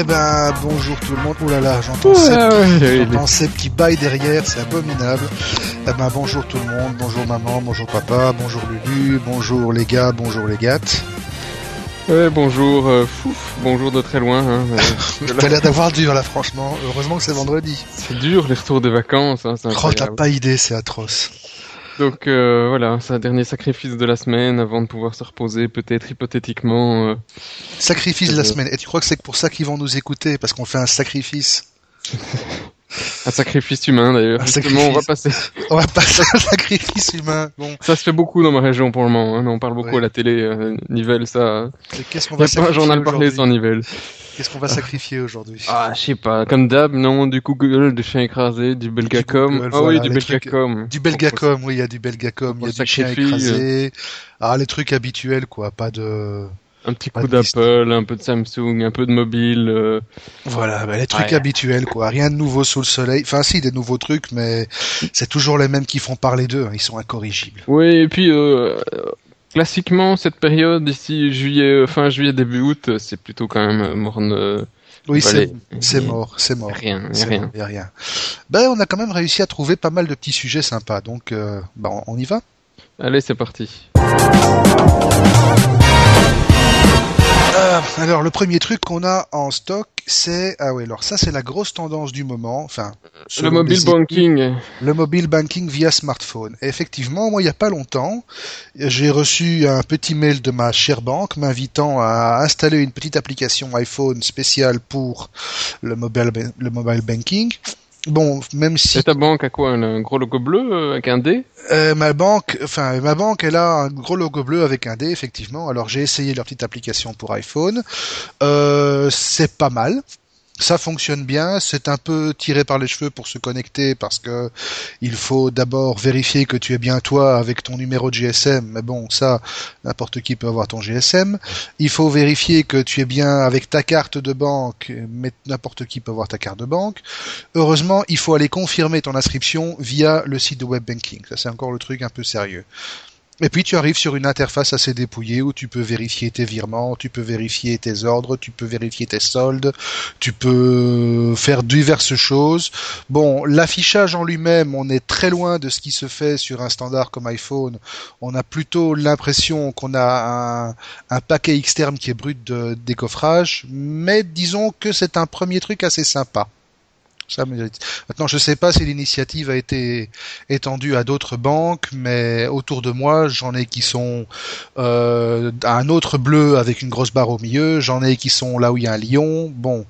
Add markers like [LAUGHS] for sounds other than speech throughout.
Eh ben, bonjour tout le monde. Oh là là, j'entends ces petits bails derrière, c'est abominable. Eh ben, bonjour tout le monde. Bonjour maman, bonjour papa, bonjour Lulu, bonjour les gars, bonjour les gattes. Ouais, bonjour, euh, fouf, bonjour de très loin. Hein, euh, [LAUGHS] T'as l'air d'avoir dur là, franchement. Heureusement que c'est vendredi. c'est dur les retours des vacances. Hein, c'est Oh, t'as pas idée, c'est atroce. Donc euh, voilà, c'est un dernier sacrifice de la semaine avant de pouvoir se reposer, peut-être hypothétiquement. euh, Sacrifice de la Euh, semaine. Et tu crois que c'est pour ça qu'ils vont nous écouter Parce qu'on fait un sacrifice? [LAUGHS] un sacrifice humain d'ailleurs. Justement, on va passer. On va passer un sacrifice humain. Bon, Ça se fait beaucoup dans ma région pour le moment. Hein. On parle beaucoup Ouais. à la télé. Euh, Nivelles, ça. qu'est-ce qu'on va pas un sacrifier journal parlé sans Nivelles. Qu'est-ce qu'on va sacrifier aujourd'hui Ah, je sais pas. Comme d'hab, non, du Google, du chien écrasé, du Belgacom. Google, ah voilà, oui, du trucs- Belgacom. Du Belgacom, oui, il y a du Belgacom, il y a du chien sacrifier, écrasé. Ah, les trucs habituels, quoi. Pas de... Un petit coup d'Apple, un peu de Samsung, un peu de mobile. euh, Voilà, bah, les trucs Ouais. habituels, quoi. Rien de nouveau sous le soleil. Enfin, si, des nouveaux trucs, mais c'est toujours les mêmes qui font parler d'eux. hein. Ils sont incorrigibles. Oui, et puis euh, classiquement cette période ici juillet, euh, fin juillet début août, c'est plutôt quand même morne. Oui, c'est mort, c'est mort. Rien, y a rien. mort, y a rien. Ben, on a quand même réussi à trouver pas mal de petits sujets sympas. Donc, euh, on- on y va? Allez, c'est parti. Euh, alors, le premier truc qu'on a en stock, c'est... Ah oui, alors ça, c'est la grosse tendance du moment. Enfin, Le mobile banking. le mobile banking via smartphone. Et effectivement, moi, il n'y a pas longtemps, j'ai reçu un petit mail de ma chère banque m'invitant à installer une petite application iPhone spéciale pour le mobile, le mobile banking. Bon, même si Et ta banque a quoi Un gros logo bleu euh, avec un D euh, ma banque, enfin ma banque, elle a un gros logo bleu avec un D, effectivement. Alors j'ai essayé leur petite application pour iPhone. Euh, c'est pas mal. Ça fonctionne bien, c'est un peu tiré par les cheveux pour se connecter parce que il faut d'abord vérifier que tu es bien toi avec ton numéro de GSM, mais bon, ça, n'importe qui peut avoir ton GSM. Il faut vérifier que tu es bien avec ta carte de banque, mais n'importe qui peut avoir ta carte de banque. Heureusement, il faut aller confirmer ton inscription via le site de web banking. Ça, c'est encore le truc un peu sérieux. Et puis tu arrives sur une interface assez dépouillée où tu peux vérifier tes virements, tu peux vérifier tes ordres, tu peux vérifier tes soldes, tu peux faire diverses choses. Bon, l'affichage en lui-même, on est très loin de ce qui se fait sur un standard comme iPhone. On a plutôt l'impression qu'on a un, un paquet externe qui est brut de décoffrage, mais disons que c'est un premier truc assez sympa. Maintenant, je sais pas si l'initiative a été étendue à d'autres banques, mais autour de moi, j'en ai qui sont euh, un autre bleu avec une grosse barre au milieu, j'en ai qui sont là où il y a un lion. Bon,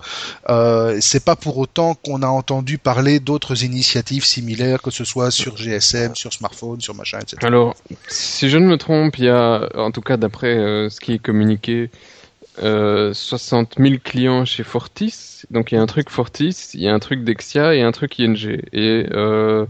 euh, c'est pas pour autant qu'on a entendu parler d'autres initiatives similaires, que ce soit sur GSM, sur smartphone, sur machin, etc. Alors, si je ne me trompe, il y a, en tout cas d'après euh, ce qui est communiqué, euh, 60 000 clients chez Fortis. Donc il y a un truc Fortis, il y a un truc Dexia et un truc ING. Et euh,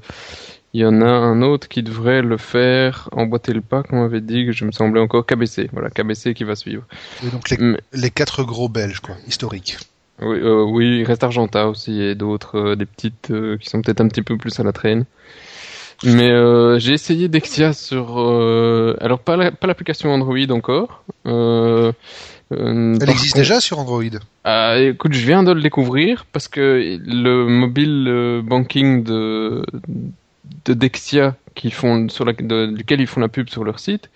il y en a un autre qui devrait le faire, emboîter le pas, comme on avait dit, que je me semblais encore KBC. Voilà, KBC qui va suivre. Et donc les, Mais- les quatre gros belges, quoi, historiques. Oui, euh, oui, il reste Argenta aussi et d'autres, euh, des petites euh, qui sont peut-être un petit peu plus à la traîne. Mais euh, j'ai essayé Dexia sur, euh, alors pas la- pas l'application Android encore. Euh, euh, Elle existe contre- déjà sur Android. Ah, écoute, je viens de le découvrir parce que le mobile euh, banking de de Dexia qui font sur la, de- duquel ils font la pub sur leur site,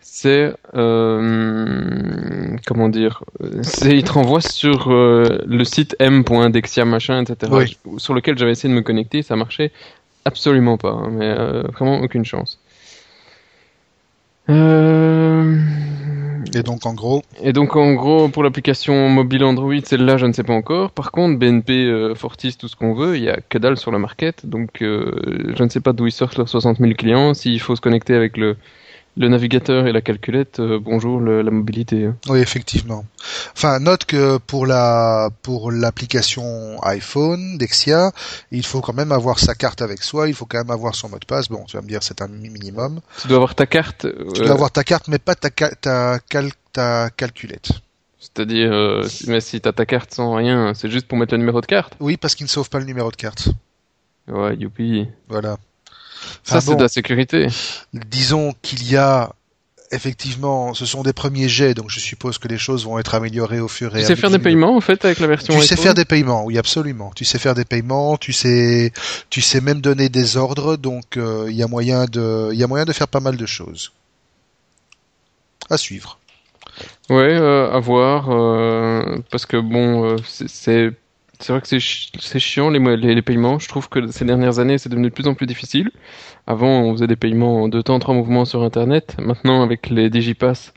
c'est euh, comment dire, c'est ils te renvoient sur euh, le site m.dexia machin etc. Oui. sur lequel j'avais essayé de me connecter, ça marchait absolument pas, hein, mais euh, vraiment aucune chance. Euh... Et donc, en gros, Et donc en gros pour l'application mobile Android, celle-là je ne sais pas encore. Par contre BNP, euh, Fortis, tout ce qu'on veut, il y a que dalle sur le market. Donc euh, je ne sais pas d'où ils sortent leurs 60 000 clients. S'il faut se connecter avec le, le navigateur et la calculette, euh, bonjour le- la mobilité. hein. Oui, effectivement. Enfin, note que pour la pour l'application iPhone Dexia, il faut quand même avoir sa carte avec soi, il faut quand même avoir son mot de passe. Bon, tu vas me dire c'est un mi- minimum. Tu dois avoir ta carte, Tu euh, dois avoir ta carte, mais pas ta ta cal- ta calculette. c'est-à-dire euh, mais si t'as ta carte sans rien, c'est juste pour mettre le numéro de carte. Oui, parce qu'il ne sauve pas le numéro de carte. Ouais, youpi. Voilà. Ça Enfin, c'est bon, de la sécurité. disons qu'il y a effectivement, ce sont des premiers jets, donc je suppose que les choses vont être améliorées au fur et à Tu mesure. sais faire des paiements en fait avec la version Tu sais faire des paiements, oui, absolument. Tu sais faire des paiements, tu sais, tu sais même donner des ordres, donc euh, il y a moyen de, il y a moyen de faire pas mal de choses. À suivre. Ouais, euh, à voir. euh, parce que bon, c'est c'est vrai que c'est chi- c'est chiant les, paiements. Je trouve que ces dernières années, c'est devenu de plus en plus difficile. Avant, on faisait des paiements en deux temps, trois mouvements sur Internet. Maintenant, avec les Digipass,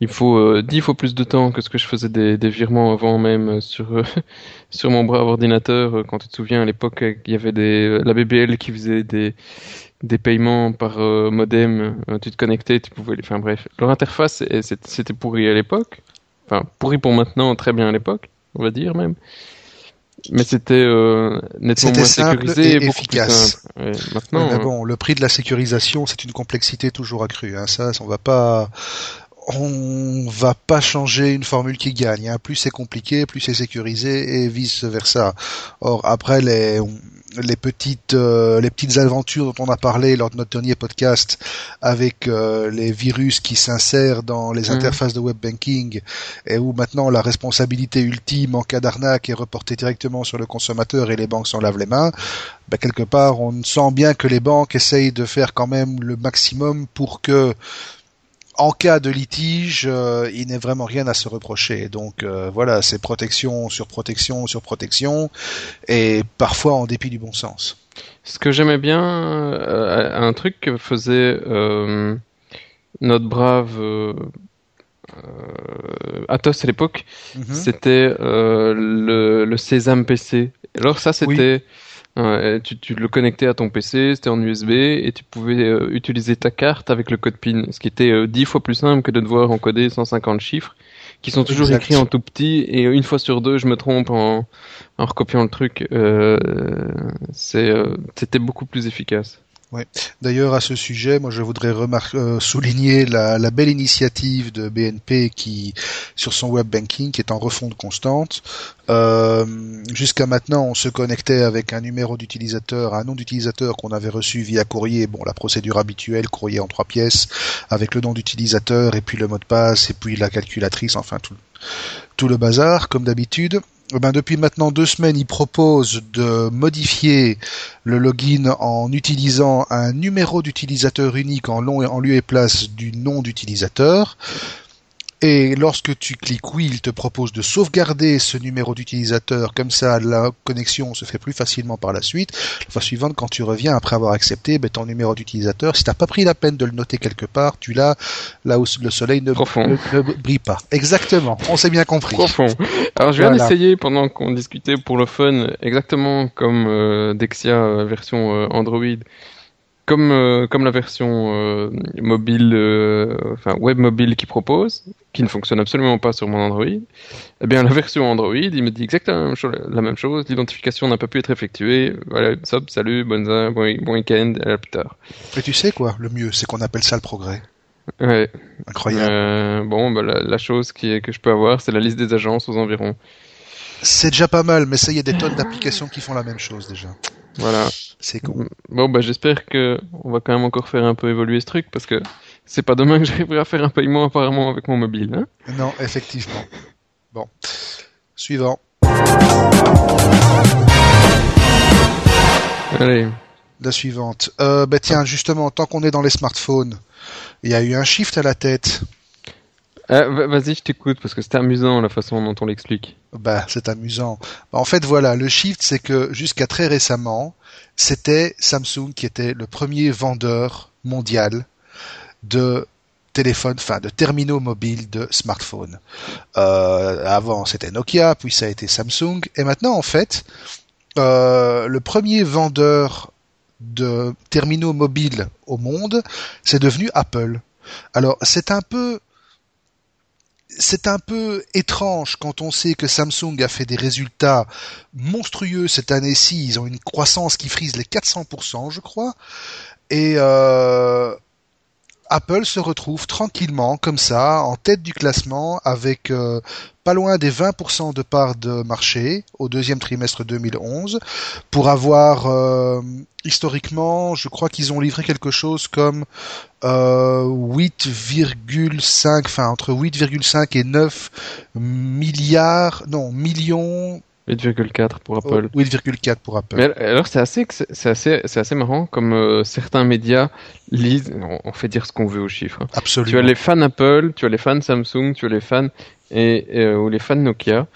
il faut euh, dix fois plus de temps que ce que je faisais des, virements avant même euh, sur euh, [LAUGHS] sur mon brave ordinateur. Quand tu te souviens, à l'époque, il y avait la BBL qui faisait des paiements par modem. Tu te connectais, tu pouvais. les- Enfin bref, leur interface c'était pourri à l'époque. Enfin pourri pour maintenant, très bien à l'époque, on va dire même. Mais c'était euh, nettement moins simple sécurisé et et beaucoup efficace. plus. Ouais, maintenant, mais euh, bon, le prix de la sécurisation, c'est une complexité toujours accrue. Hein. Ça, on va pas, on va pas changer une formule qui gagne. Hein. Plus c'est compliqué, plus c'est sécurisé et vice versa. Or après les les petites euh, les petites aventures dont on a parlé lors de notre dernier podcast avec euh, les virus qui s'insèrent dans les Mhm. interfaces de web banking et où maintenant la responsabilité ultime en cas d'arnaque est reportée directement sur le consommateur et les banques s'en lavent les mains ben, quelque part, on sent bien que les banques essayent de faire quand même le maximum pour que, en cas de litige, euh, il n'ait vraiment rien à se reprocher. Donc euh, voilà, c'est protection sur protection sur protection, et parfois en dépit du bon sens. ce que j'aimais bien, euh, un truc que faisait notre brave Athos à l'époque, Mhm. c'était le, le Sésame PC. Alors ça, c'était, euh, tu, tu le connectais à ton PC, c'était en USB et tu pouvais euh, utiliser ta carte avec le code PIN, ce qui était euh, dix fois plus simple que de devoir encoder 150 chiffres, qui sont toujours Exact. écrits en tout petit et une fois sur deux, je me trompe en, en recopiant le truc. Euh, c'est, euh, c'était beaucoup plus efficace. D'ailleurs, à ce sujet, moi, je voudrais euh, souligner la, belle initiative de BNP qui, sur son web banking, est en refonte constante. Euh, Jusqu'à maintenant, on se connectait avec un numéro d'utilisateur, un nom d'utilisateur qu'on avait reçu via courrier. Bon, la procédure habituelle, courrier en trois pièces, avec le nom d'utilisateur et puis le mot de passe et puis la calculatrice, enfin tout le bazar, comme d'habitude. Eh ben, depuis maintenant deux semaines, il propose de modifier le login en utilisant un numéro d'utilisateur unique en, long, en lieu et place du nom d'utilisateur. Et lorsque tu cliques oui, il te propose de sauvegarder ce numéro d'utilisateur. Comme ça, la connexion se fait plus facilement par la suite. La fois suivante, quand tu reviens après avoir accepté, ben, ton numéro d'utilisateur, si t'as pas pris la peine de le noter quelque part, tu l'as là où le soleil ne, Profond. ne- ne brille pas. Exactement. On s'est bien compris. profond. Alors je viens Voilà. d'essayer pendant qu'on discutait pour le fun, exactement comme euh, Dexia euh, version euh, Android, comme euh, comme la version euh, mobile, euh, enfin web mobile qui propose, qui ne fonctionne absolument pas sur mon Android. Eh bien la version Android, il me dit exactement la même chose. L'identification n'a pas pu être effectuée. Voilà, stop, salut, bonne bon, bon week-end, à plus tard. Et tu sais quoi? Le mieux, c'est qu'on appelle ça le progrès. Ouais. Incroyable. Euh, bon, bah, la, la chose qui est, que je peux avoir, c'est la liste des agences aux environs. C'est déjà pas mal, mais ça, il y a des tonnes d'applications qui font la même chose déjà. Voilà. C'est con. Bon, bah, j'espère que on va quand même encore faire un peu évoluer ce truc parce que c'est pas demain que [LAUGHS] j'arriverai à faire un paiement apparemment avec mon mobile. Hein Non, effectivement. Bon. Suivant. Allez. La suivante. Euh, bah tiens, justement, tant qu'on est dans les smartphones, il y a eu un shift à la tête. Va- Vas-y, je t'écoute parce que c'était amusant la façon dont on l'explique. Bah, c'est amusant. En fait, voilà, le shift, c'est que jusqu'à très récemment, c'était Samsung qui était le premier vendeur mondial de téléphones, enfin de terminaux mobiles de smartphones. Euh, avant, c'était Nokia, puis ça a été Samsung, et maintenant, en fait, euh, le premier vendeur de terminaux mobiles au monde, c'est devenu Apple. Alors, c'est un peu c'est un peu étrange quand on sait que Samsung a fait des résultats monstrueux cette année-ci. Ils ont une croissance qui frise les 400%, je crois. Et euh, Apple se retrouve tranquillement comme ça en tête du classement avec euh, pas loin des 20% de parts de marché au deuxième trimestre 2011 pour avoir euh, historiquement, je crois qu'ils ont livré quelque chose comme euh, 8,5, enfin entre 8,5 et 9 milliards, non millions 8,4 pour Apple. 8,4 pour Apple. Mais alors c'est assez, c'est assez, c'est assez marrant comme euh, certains médias lisent. On fait dire ce qu'on veut aux chiffres. hein. Absolument. Tu as les fans Apple, tu as les fans Samsung, tu as les fans et euh, ou les fans Nokia.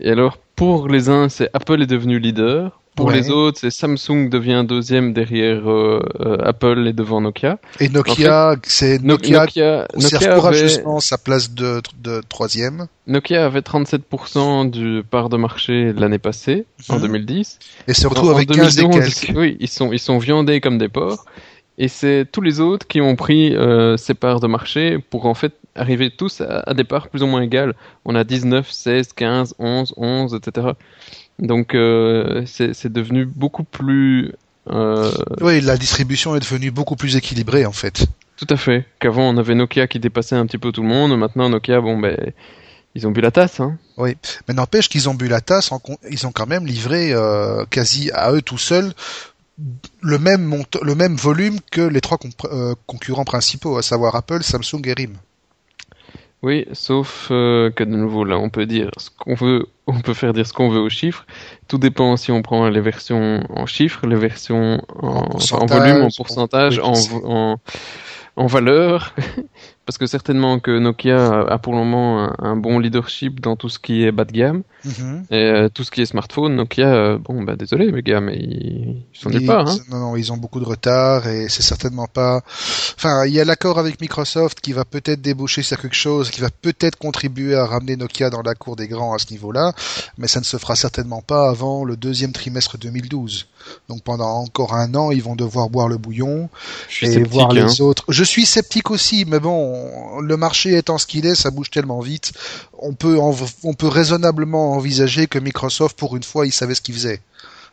Et alors pour les uns, c'est Apple est devenu leader. Pour Ouais. les autres, c'est Samsung devient deuxième derrière euh, euh, Apple et devant Nokia. Et Nokia, c'est No- Nokia, Nokia, Nokia avait, courageusement sa place de, de troisième. Nokia avait 37% du part de marché l'année passée, en Mhm. 2010. Et se retrouve En- en avec 15 et 2011, quelques. [LAUGHS] Oui, ils sont, ils sont viandés comme des porcs. Et c'est tous les autres qui ont pris euh, ces parts de marché pour en fait arriver tous à, à des parts plus ou moins égales. On a 19, 16, 15, 11, 11, etc. Donc euh, c'est devenu beaucoup plus... euh, Oui, la distribution est devenue beaucoup plus équilibrée en fait. tout à fait. Qu'avant on avait Nokia qui dépassait un petit peu tout le monde. Maintenant Nokia, bon ben... Ils ont bu la tasse, hein. Mais n'empêche qu'ils ont bu la tasse, en ils ont quand même livré euh, quasi à eux tout seuls le même le même volume que les trois concurrents principaux, à savoir Apple, Samsung et RIM. Oui, sauf euh, que de nouveau là, on peut dire ce qu'on veut, [LAUGHS] on peut faire dire ce qu'on veut aux chiffres. Tout dépend si on prend les versions en chiffres, les versions en, En volume, en en- pourcentage, oui, en, en valeur. [LAUGHS] Parce que certainement que Nokia a pour le moment un, un bon leadership dans tout ce qui est bas de gamme Mhm. et euh, tout ce qui est smartphone. Nokia, euh, bon bah désolé les gars, mais ils, sont Ils- part. Hein. Non, non, ils ont beaucoup de retard et c'est certainement pas. Enfin, il y a l'accord avec Microsoft qui va peut-être déboucher sur quelque chose, qui va peut-être contribuer à ramener Nokia dans la cour des grands à ce niveau-là, mais ça ne se fera certainement pas avant le deuxième trimestre 2012. Donc pendant encore un an, ils vont devoir boire le bouillon et voir les hein. autres. Je suis sceptique aussi, mais bon, le marché étant ce qu'il est, ça bouge tellement vite. On peut, on peut raisonnablement envisager que Microsoft, pour une fois, il savait ce qu'il faisait.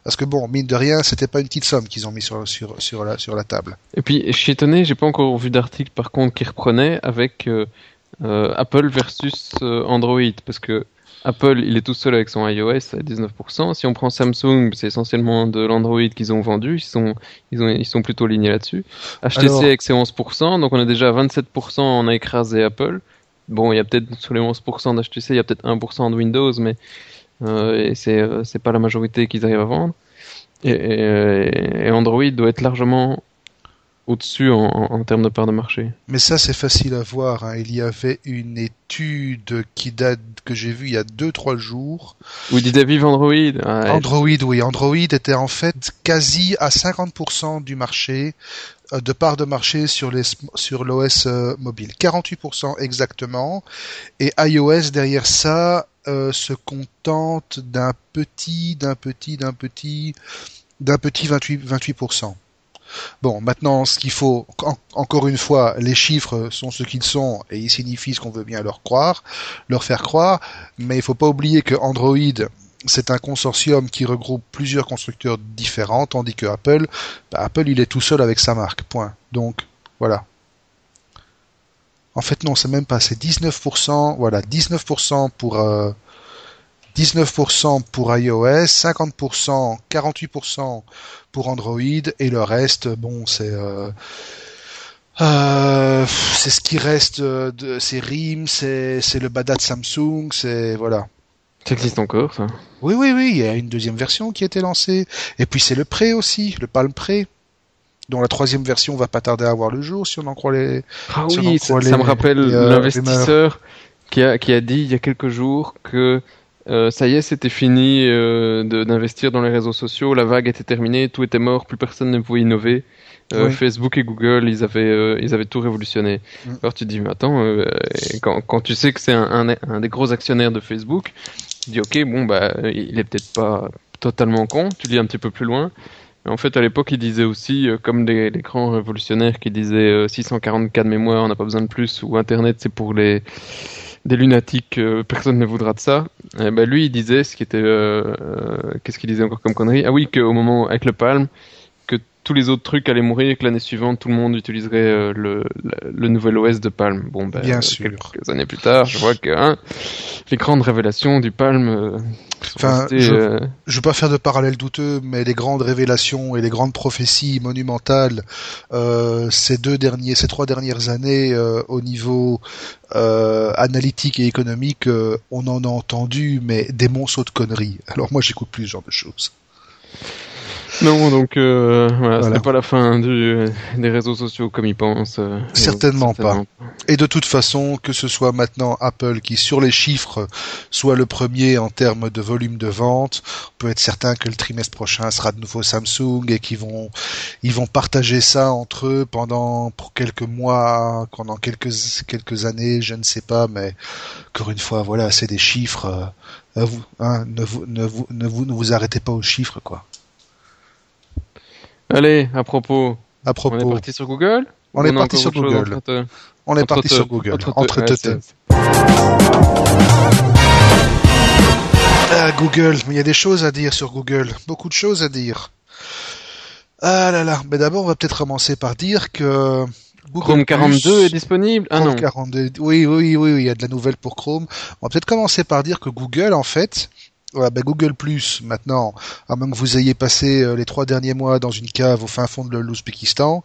Parce que bon, mine de rien, c'était pas une petite somme qu'ils ont mis sur, la, sur la table. Et puis, je suis étonné, j'ai pas encore vu d'article par contre qui reprenait avec euh, euh, Apple versus euh, Android, parce que Apple, il est tout seul avec son iOS à 19%. Si on prend Samsung, c'est essentiellement de l'Android qu'ils ont vendu, ils sont, ils ont, ils sont plutôt alignés là-dessus. HTC Alors- avec ses 11%, donc on a déjà 27%, on a écrasé Apple. Bon, il y a peut-être sur les 11% d'HTC, il y a peut-être 1% de Windows, mais euh, c'est euh, c'est pas la majorité qu'ils arrivent à vendre. Et, et- et Android doit être largement au-dessus en, termes de part de marché. Mais ça, c'est facile à voir. hein. Il y avait une étude qui date, que j'ai vue il y a 2-3 jours. Vous dites vive Android Ah, Android, oui. Android était en fait quasi à 50% du marché, euh, de part de marché sur les sur l'OS euh, mobile. 48% exactement. Et iOS derrière ça euh, se contente d'un petit, d'un petit, d'un petit, d'un petit 28, 28%. Bon, maintenant, ce qu'il faut, en- encore une fois, les chiffres sont ce qu'ils sont et ils signifient ce qu'on veut bien leur croire, leur faire croire, mais il faut pas oublier que Android, c'est un consortium qui regroupe plusieurs constructeurs différents, tandis que Apple, bah, Apple, il est tout seul avec sa marque, point. Donc, voilà. En fait, non, c'est même pas, c'est 19%, voilà, 19% pour, 19% pour iOS, 50%, 48% pour Android, et le reste, bon, c'est, euh, euh, c'est ce qui reste euh, de, c'est RIM, c'est, c'est le Badat Samsung, c'est, voilà. Ça existe encore, ça? Oui, oui, oui, il y a une deuxième version qui a été lancée. Et puis c'est le Pré aussi, le Palm Pré, dont la troisième version va pas tarder à voir le jour si on en croit les. Ah Si oui, ça, me rappelle l'investisseur qui a, qui a dit il y a quelques jours que euh, ça y est, c'était fini euh, d'investir dans les réseaux sociaux, la vague était terminée, tout était mort, plus personne ne pouvait innover. Euh, Oui. Facebook et Google, ils avaient, euh, ils avaient tout révolutionné. Mm. Alors tu te dis, mais attends, euh, quand, quand tu sais que c'est un, un, un des gros actionnaires de Facebook, tu dis, ok, bon, bah, il est peut-être pas totalement con, tu lis un petit peu plus loin. Mais en fait, à l'époque, il disait aussi, euh, comme les, les grands révolutionnaires qui disaient euh, 644 de mémoire, on n'a pas besoin de plus, ou Internet, c'est pour les des lunatiques, euh, personne ne voudra de ça. Eh ben, lui, il disait ce qui était, euh, euh, qu'est-ce qu'il disait encore comme connerie? Ah oui, qu'au moment avec le Palm, que tous les autres trucs allaient mourir et que l'année suivante tout le monde utiliserait euh, le, le, le nouvel OS de Palm. Bon, ben, Bien euh, sûr. quelques années plus tard, je vois que hein, les grandes révélations du Palm euh, sont Enfin, restées, je- Je veux pas faire de parallèle douteux, mais les grandes révélations et les grandes prophéties monumentales ces deux derniers, ces trois dernières années au niveau analytique et économique, on en a entendu, mais des monceaux de conneries. Alors moi, j'écoute plus ce genre de choses. Non, donc euh, voilà, ce Voilà. n'est pas la fin du, des réseaux sociaux comme ils pensent. euh, Certainement euh, Et de toute façon, que ce soit maintenant Apple qui, sur les chiffres, soit le premier en termes de volume de vente, on peut être certain que le trimestre prochain sera de nouveau Samsung et qu'ils vont, ils vont partager ça entre eux pendant pour quelques mois, pendant quelques quelques années, je ne sais pas, mais encore une fois, voilà, c'est des chiffres. euh, vous, hein, ne vous ne vous ne vous ne vous arrêtez pas aux chiffres, quoi. Allez, à propos, À on est propos, parti sur Google On est parti sur Google. te- on est parti te- sur Google, entre te- entre Ah, Google, il y a des choses à dire sur Google, beaucoup de choses à dire. Ah là là, mais d'abord on va peut-être commencer par dire que Google Chrome 42 Plus- est disponible Ah Chrome non. 42, oui, oui, oui, oui, il y a de la nouvelle pour Chrome. On va peut-être commencer par dire que Google, en fait, ouais, ben Google Plus, maintenant, à moins que vous ayez passé euh, les trois derniers mois dans une cave au fin fond de l'Ouzbékistan,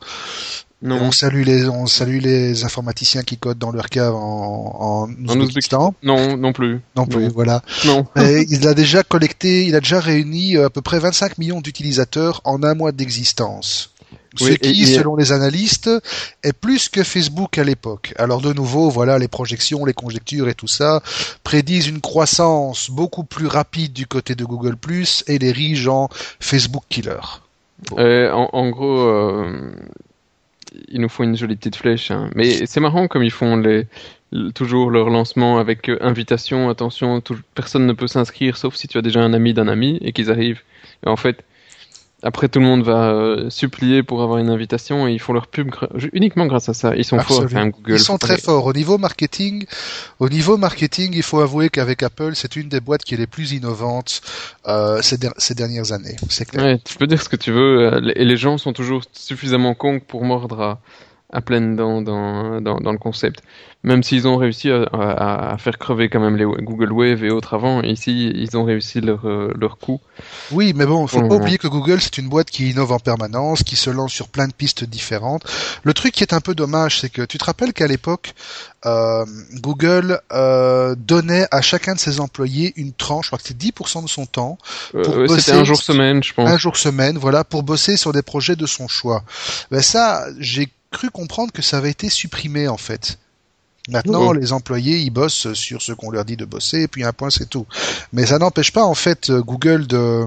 Non. on salue les, on salue les informaticiens qui codent dans leur cave en, en Ouzbékistan. Non, non plus. Non plus, Non. voilà. Non. Mais il a déjà collecté, il a déjà réuni euh, à peu près 25 millions d'utilisateurs en un mois d'existence. Ce Oui, qui, selon les analystes, est plus que Facebook à l'époque. Alors de nouveau, voilà, les projections, les conjectures et tout ça prédisent une croissance beaucoup plus rapide du côté de Google+, et les riches en Facebook killer. Euh, en, en gros, euh, il nous faut une jolie petite flèche. hein. Mais c'est marrant comme ils font les, toujours leur lancement avec euh, invitation, attention, tout- personne ne peut s'inscrire sauf si tu as déjà un ami d'un ami et qu'ils arrivent. Et en fait, après tout le monde va euh, supplier pour avoir une invitation et ils font leur pub gra- uniquement grâce à ça. Ils sont forts, Google. Ils sont très forts au niveau marketing. Au niveau marketing, il faut avouer qu'avec Apple, c'est une des boîtes qui est les plus innovantes euh, ces, der- ces dernières années. C'est clair. Ouais, tu peux dire ce que tu veux, euh, et les gens sont toujours suffisamment cons pour mordre à, à pleines dents dans, dans, dans le concept. Même s'ils ont réussi à, à, à faire crever quand même les Google Wave et autres avant, ici ils ont réussi leur, euh, leur coup. Oui, mais bon, faut pas oublier que Google, c'est une boîte qui innove en permanence, qui se lance sur plein de pistes différentes. Le truc qui est un peu dommage, c'est que tu te rappelles qu'à l'époque, euh, Google euh, donnait à chacun de ses employés une tranche, je crois que c'était 10% de son temps, Euh, C'était un jour semaine, je pense. un jour semaine, voilà, pour bosser sur des projets de son choix. Ben ça, j'ai cru comprendre que ça avait été supprimé en fait. Maintenant, Oh. les employés, ils bossent sur ce qu'on leur dit de bosser, et puis un point, c'est tout. Mais ça n'empêche pas, en fait, euh, Google de,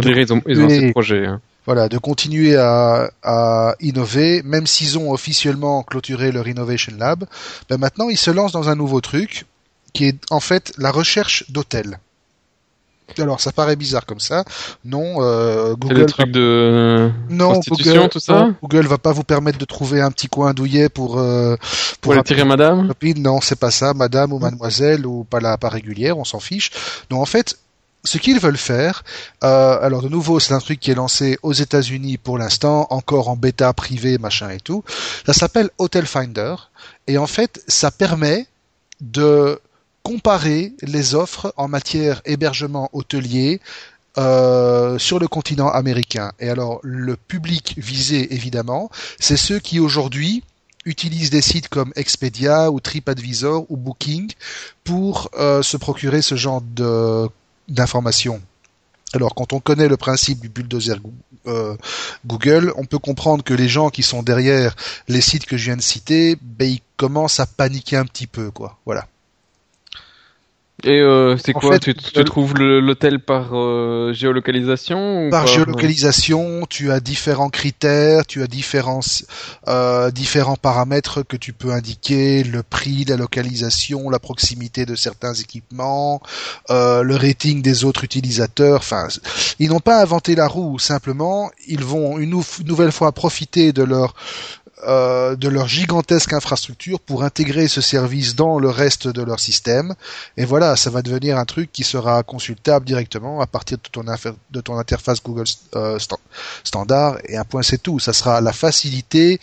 dire, ils ont, ils ont de projets. hein. voilà, de continuer à, à innover, même s'ils ont officiellement clôturé leur Innovation Lab. Ben maintenant, ils se lancent dans un nouveau truc, qui est en fait la recherche d'hôtels. Alors, ça paraît bizarre comme ça. Non, euh, Google des trucs de non, prostitution, Google, tout ça non, Google va pas vous permettre de trouver un petit coin douillet pour euh, pour aller tirer madame. Non, c'est pas ça, madame ou mademoiselle ou pas la pas régulière, on s'en fiche. Donc en fait, ce qu'ils veulent faire, euh, alors de nouveau, c'est un truc qui est lancé aux États-Unis pour l'instant, encore en bêta privé, machin et tout. Ça s'appelle Hotel Finder et en fait, ça permet de comparer les offres en matière hébergement hôtelier euh, sur le continent américain. Et alors, le public visé, évidemment, c'est ceux qui aujourd'hui utilisent des sites comme Expedia ou TripAdvisor ou Booking pour euh, se procurer ce genre d'informations. Alors, quand on connaît le principe du bulldozer euh, Google, on peut comprendre que les gens qui sont derrière les sites que je viens de citer, ben, ils commencent à paniquer un petit peu, quoi. Voilà. Et euh, c'est quoi fait, tu, tu Google- trouves l'hôtel par euh, géolocalisation ou Par par- géolocalisation, tu as différents critères, tu as différents euh, différents paramètres que tu peux indiquer, le prix, la localisation, la proximité de certains équipements, euh, le rating des autres utilisateurs. Enfin, ils n'ont pas inventé la roue. Simplement, ils vont une nou- nouvelle fois profiter de leur euh, de leur gigantesque infrastructure pour intégrer ce service dans le reste de leur système. Et voilà, ça va devenir un truc qui sera consultable directement à partir de ton, de ton interface Google euh, standard. Et un point, c'est tout. Ça sera la facilité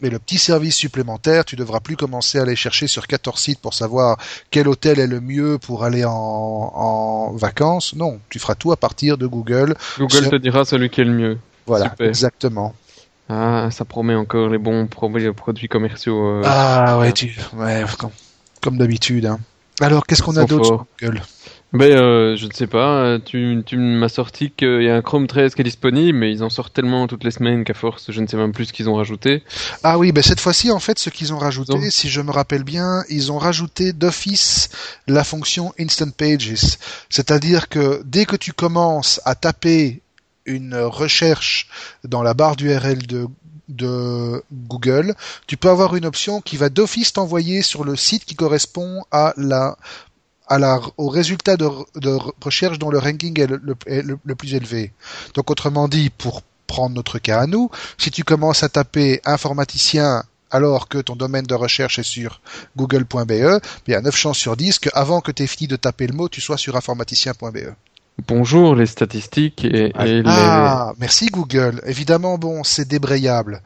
mais le petit service supplémentaire, tu devras plus commencer à aller chercher sur 14 sites pour savoir quel hôtel est le mieux pour aller en, en vacances. Non, tu feras tout à partir de Google. Google te dira celui qui est le mieux. Voilà, exactement. Ah, ça promet encore les bons produits commerciaux. Euh, ah ouais, tu... ouais comme, d'habitude. Hein. Alors, qu'est-ce qu'on a d'autre sur Google? Ben, euh, je ne sais pas. Tu, tu m'as sorti qu'il y a un Chrome 13 qui est disponible, mais ils en sortent tellement toutes les semaines qu'à force, je ne sais même plus ce qu'ils ont rajouté. Ah oui, ben cette fois-ci, en fait, ce qu'ils ont rajouté, si je me rappelle bien, ils ont rajouté d'office la fonction Instant Pages. C'est-à-dire que dès que tu commences à taper une recherche dans la barre d'URL de de Google, tu peux avoir une option qui va d'office t'envoyer sur le site qui correspond à la au résultat de, recherche dont le ranking est, le, le, plus élevé. Donc autrement dit, pour prendre notre cas à nous, si tu commences à taper informaticien alors que ton domaine de recherche est sur google.be, il y a 9 chances sur 10 qu'avant que tu aies fini de taper le mot, tu sois sur informaticien.be. Bonjour les statistiques et, et ah, merci Google. Évidemment, bon, c'est débrayable.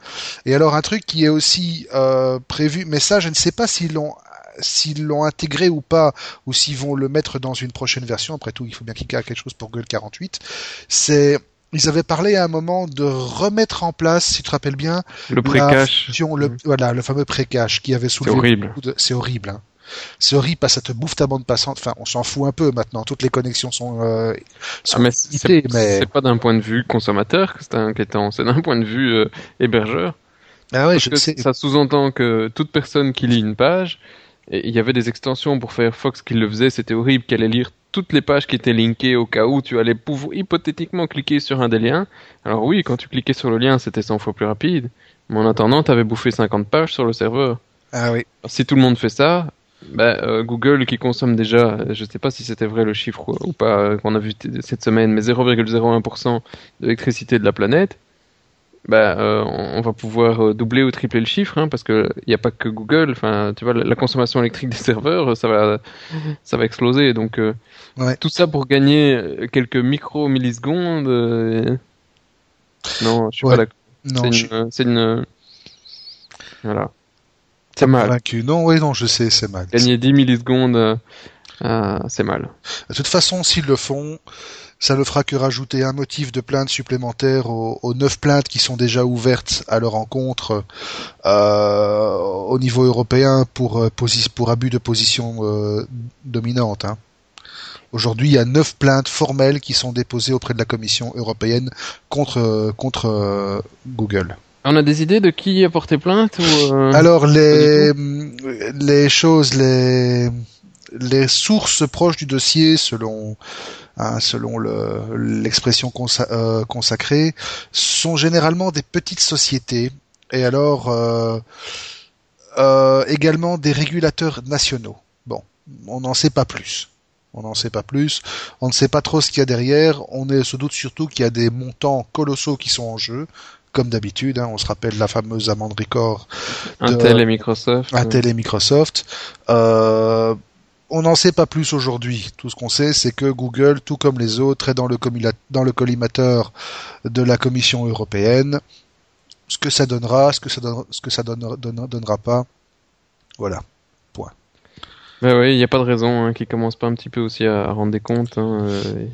Et alors un truc qui est aussi euh, prévu, mais ça, je ne sais pas s'ils l'ont s'ils l'ont intégré ou pas, ou s'ils vont le mettre dans une prochaine version. Après tout, il faut bien qu'il y ait quelque chose pour Google 48. C'est ils avaient parlé à un moment de remettre en place, si tu te rappelles bien, le pré-cache. Le, mm. Voilà, le fameux pré-cache qui avait soulevé. C'est horrible. C'est horrible. Hein. C'est horrible parce que ça te bouffe ta bande passante. Enfin, on s'en fout un peu maintenant. Toutes les connexions sont. Euh, sont ah, mais c'est pas d'un point de vue consommateur que c'est inquiétant. C'est d'un point de vue euh, hébergeur. Ah ouais, je sais. Ça sous-entend que toute personne qui lit une page et il y avait des extensions pour Firefox qui le faisaient, c'était horrible, qu'elle allait lire toutes les pages qui étaient linkées au cas où tu allais pouvoir hypothétiquement cliquer sur un des liens. Alors oui, quand tu cliquais sur le lien, c'était 100 fois plus rapide. Mais en attendant, tu avais bouffé 50 pages sur le serveur. Ah oui. si tout le monde fait ça, ben, euh, Google qui consomme déjà, je sais pas si c'était vrai le chiffre ou pas euh, qu'on a vu cette semaine, mais 0,01% d'électricité de la planète, bah, euh, on va pouvoir euh, doubler ou tripler le chiffre, hein, parce que il n'y a pas que Google. Enfin, tu vois, la, consommation électrique des serveurs, ça va, ça va exploser. Donc, euh, tout ça pour gagner quelques micro millisecondes. Non, je suis pas d'accord. C'est une, voilà. C'est mal. Non, oui, non, je sais, c'est mal. Gagner 10 millisecondes, c'est mal. De toute façon, s'ils le font, ça ne fera que rajouter un motif de plainte supplémentaire aux, neuf plaintes qui sont déjà ouvertes à leur encontre euh, au niveau européen pour, euh, pour abus de position euh, dominante. Hein. Aujourd'hui, il y a neuf plaintes formelles qui sont déposées auprès de la Commission européenne contre, contre Google. On a des idées de qui a porté plainte ou Alors les les choses, les les sources proches du dossier, selon Hein, selon l'expression euh, consacrée, sont généralement des petites sociétés et alors euh, euh, également des régulateurs nationaux. Bon, on n'en sait pas plus. On n'en sait pas plus. On ne sait pas trop ce qu'il y a derrière. On est, se doute surtout qu'il y a des montants colossaux qui sont en jeu comme d'habitude, hein, on se rappelle la fameuse amende record. Intel et Microsoft. Intel et Microsoft. Euh, on n'en sait pas plus aujourd'hui. Tout ce qu'on sait, c'est que Google, tout comme les autres, est dans le, dans le collimateur de la Commission européenne. Ce que ça donnera, ce que ça, ce que ça donnera, pas, voilà. Point. Ben oui, il n'y a pas de raison hein, qu'ils commencent pas un petit peu aussi à, rendre des comptes. Hein, euh,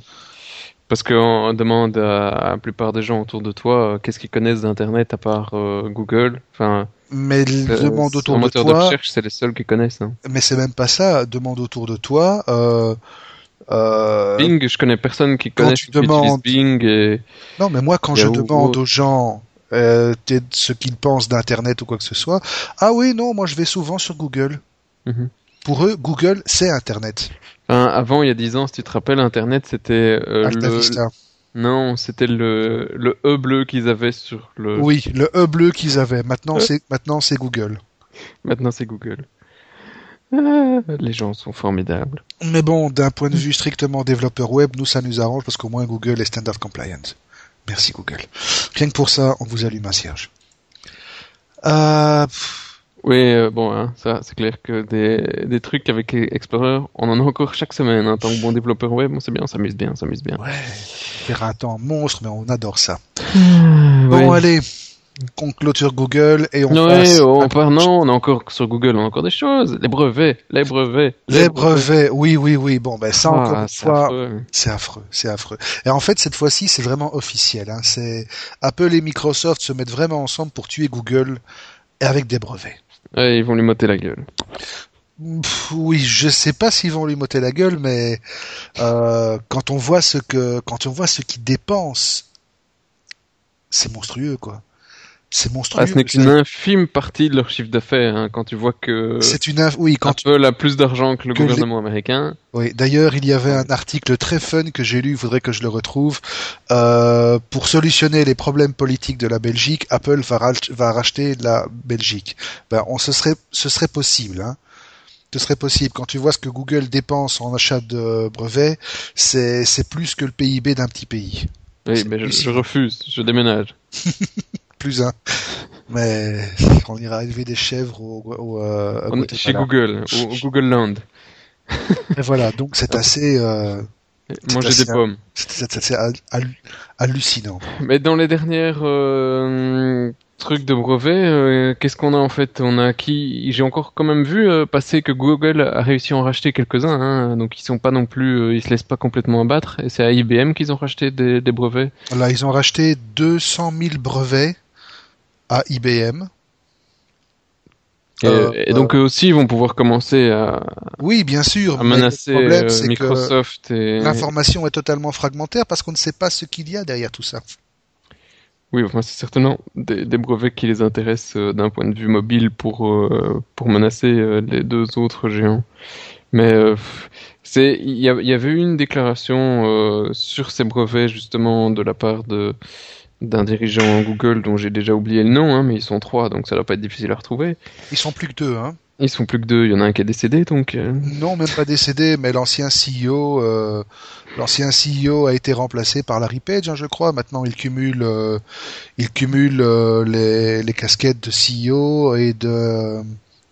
parce qu'on demande à, la plupart des gens autour de toi euh, qu'est-ce qu'ils connaissent d'Internet à part euh, Google? Enfin, mais demande autour de toi. de recherche, c'est les seuls qui connaissent. Hein. Mais c'est même pas ça. Demande autour de toi. Euh, euh, Bing, je connais personne qui connaisse tu demandes... Bing. Et... Non, mais moi, quand je demande aux gens euh, ce qu'ils pensent d'Internet ou quoi que ce soit, ah oui, non, moi je vais souvent sur Google. Mhm. Pour eux, Google, c'est Internet. Avant, il y a dix ans, si tu te rappelles, Internet, c'était euh, le... Non, c'était le, le E bleu qu'ils avaient sur le. Oui, le E bleu qu'ils avaient. Maintenant, c'est maintenant c'est Google. Maintenant, c'est Google. Ah, les gens sont formidables. Mais bon, d'un point de vue strictement développeur web, nous, ça nous arrange parce qu'au moins Google est standard compliant. Merci Google. Rien que pour ça, on vous allume un cierge. Euh, Oui, euh, bon, hein, ça, c'est clair que des, des trucs avec Explorer, on en a encore chaque semaine. Hein, tant que bon développeur web, on sait bien, on s'amuse bien, on s'amuse bien. ouais, faire un temps monstre, mais on adore ça. Bon, Ouais. allez, on clôture Google et on Ouais, passe on à- part, non, on a encore sur Google, on a encore des choses. Les brevets, les brevets. les brevets. Oui, oui, oui. Bon, ben ça encore Ah, une c'est fois, affreux. c'est affreux, c'est affreux. Et en fait, cette fois-ci, c'est vraiment officiel. Hein. C'est Apple et Microsoft se mettent vraiment ensemble pour tuer Google et avec des brevets. Ils vont lui motter la gueule. Oui, je sais pas s'ils vont lui motter la gueule, mais euh, quand on voit ce que, quand on voit ce c'est monstrueux, quoi. C'est monstrueux. Ah, ce n'est qu'une infime partie de leur chiffre d'affaires, hein, quand tu vois que C'est une, inf- oui, quand Apple a plus d'argent que le que les- gouvernement américain. Oui, d'ailleurs, il y avait un article très fun que j'ai lu, il faudrait que je le retrouve. Euh, pour solutionner les problèmes politiques de la Belgique, Apple va, rach- va racheter la Belgique. Ben, on, ce, serait, ce serait possible. Hein. Ce serait possible. Quand tu vois ce que Google dépense en achat de brevets, c'est plus que le PIB d'un petit pays. Oui, mais je refuse, je déménage. [LAUGHS] Plus un. Mais on ira élever des chèvres au, au, euh, On chez Google, au, au Google Land. Et voilà, donc c'est assez, euh, Manger assez- des pommes. c'est hallucinant. Mais dans les dernières euh, trucs de brevets, qu'est-ce qu'on a en fait? On a qui? J'ai encore quand même vu passer que Google a réussi à en racheter quelques-uns, hein, donc ils sont pas non plus, ils se laissent pas complètement abattre. Et c'est à IBM qu'ils ont racheté des, des brevets. Là, ils ont racheté 200 000 brevets à IBM. Et, Euh, et donc eux aussi ils vont pouvoir commencer à, Oui, bien sûr. à menacer le problème, euh, que Microsoft et l'information est totalement fragmentaire parce qu'on ne sait pas ce qu'il y a derrière tout ça. Oui, enfin, c'est certainement des, des brevets qui les intéressent euh, d'un point de vue mobile pour, euh, pour menacer euh, les deux autres géants. Mais euh, c'est il y, y avait eu une déclaration euh, sur ces brevets justement de la part de d'un dirigeant Google dont j'ai déjà oublié le nom, hein, mais ils sont trois, donc ça va pas être difficile à retrouver. Ils sont plus que deux, hein. Ils sont plus que deux, il y en a un qui est décédé, donc euh, Non, même pas décédé, mais l'ancien CEO, euh, l'ancien CEO a été remplacé par Larry Page, hein, je crois. Maintenant, il cumule, euh, il cumule les, les casquettes de CEO et de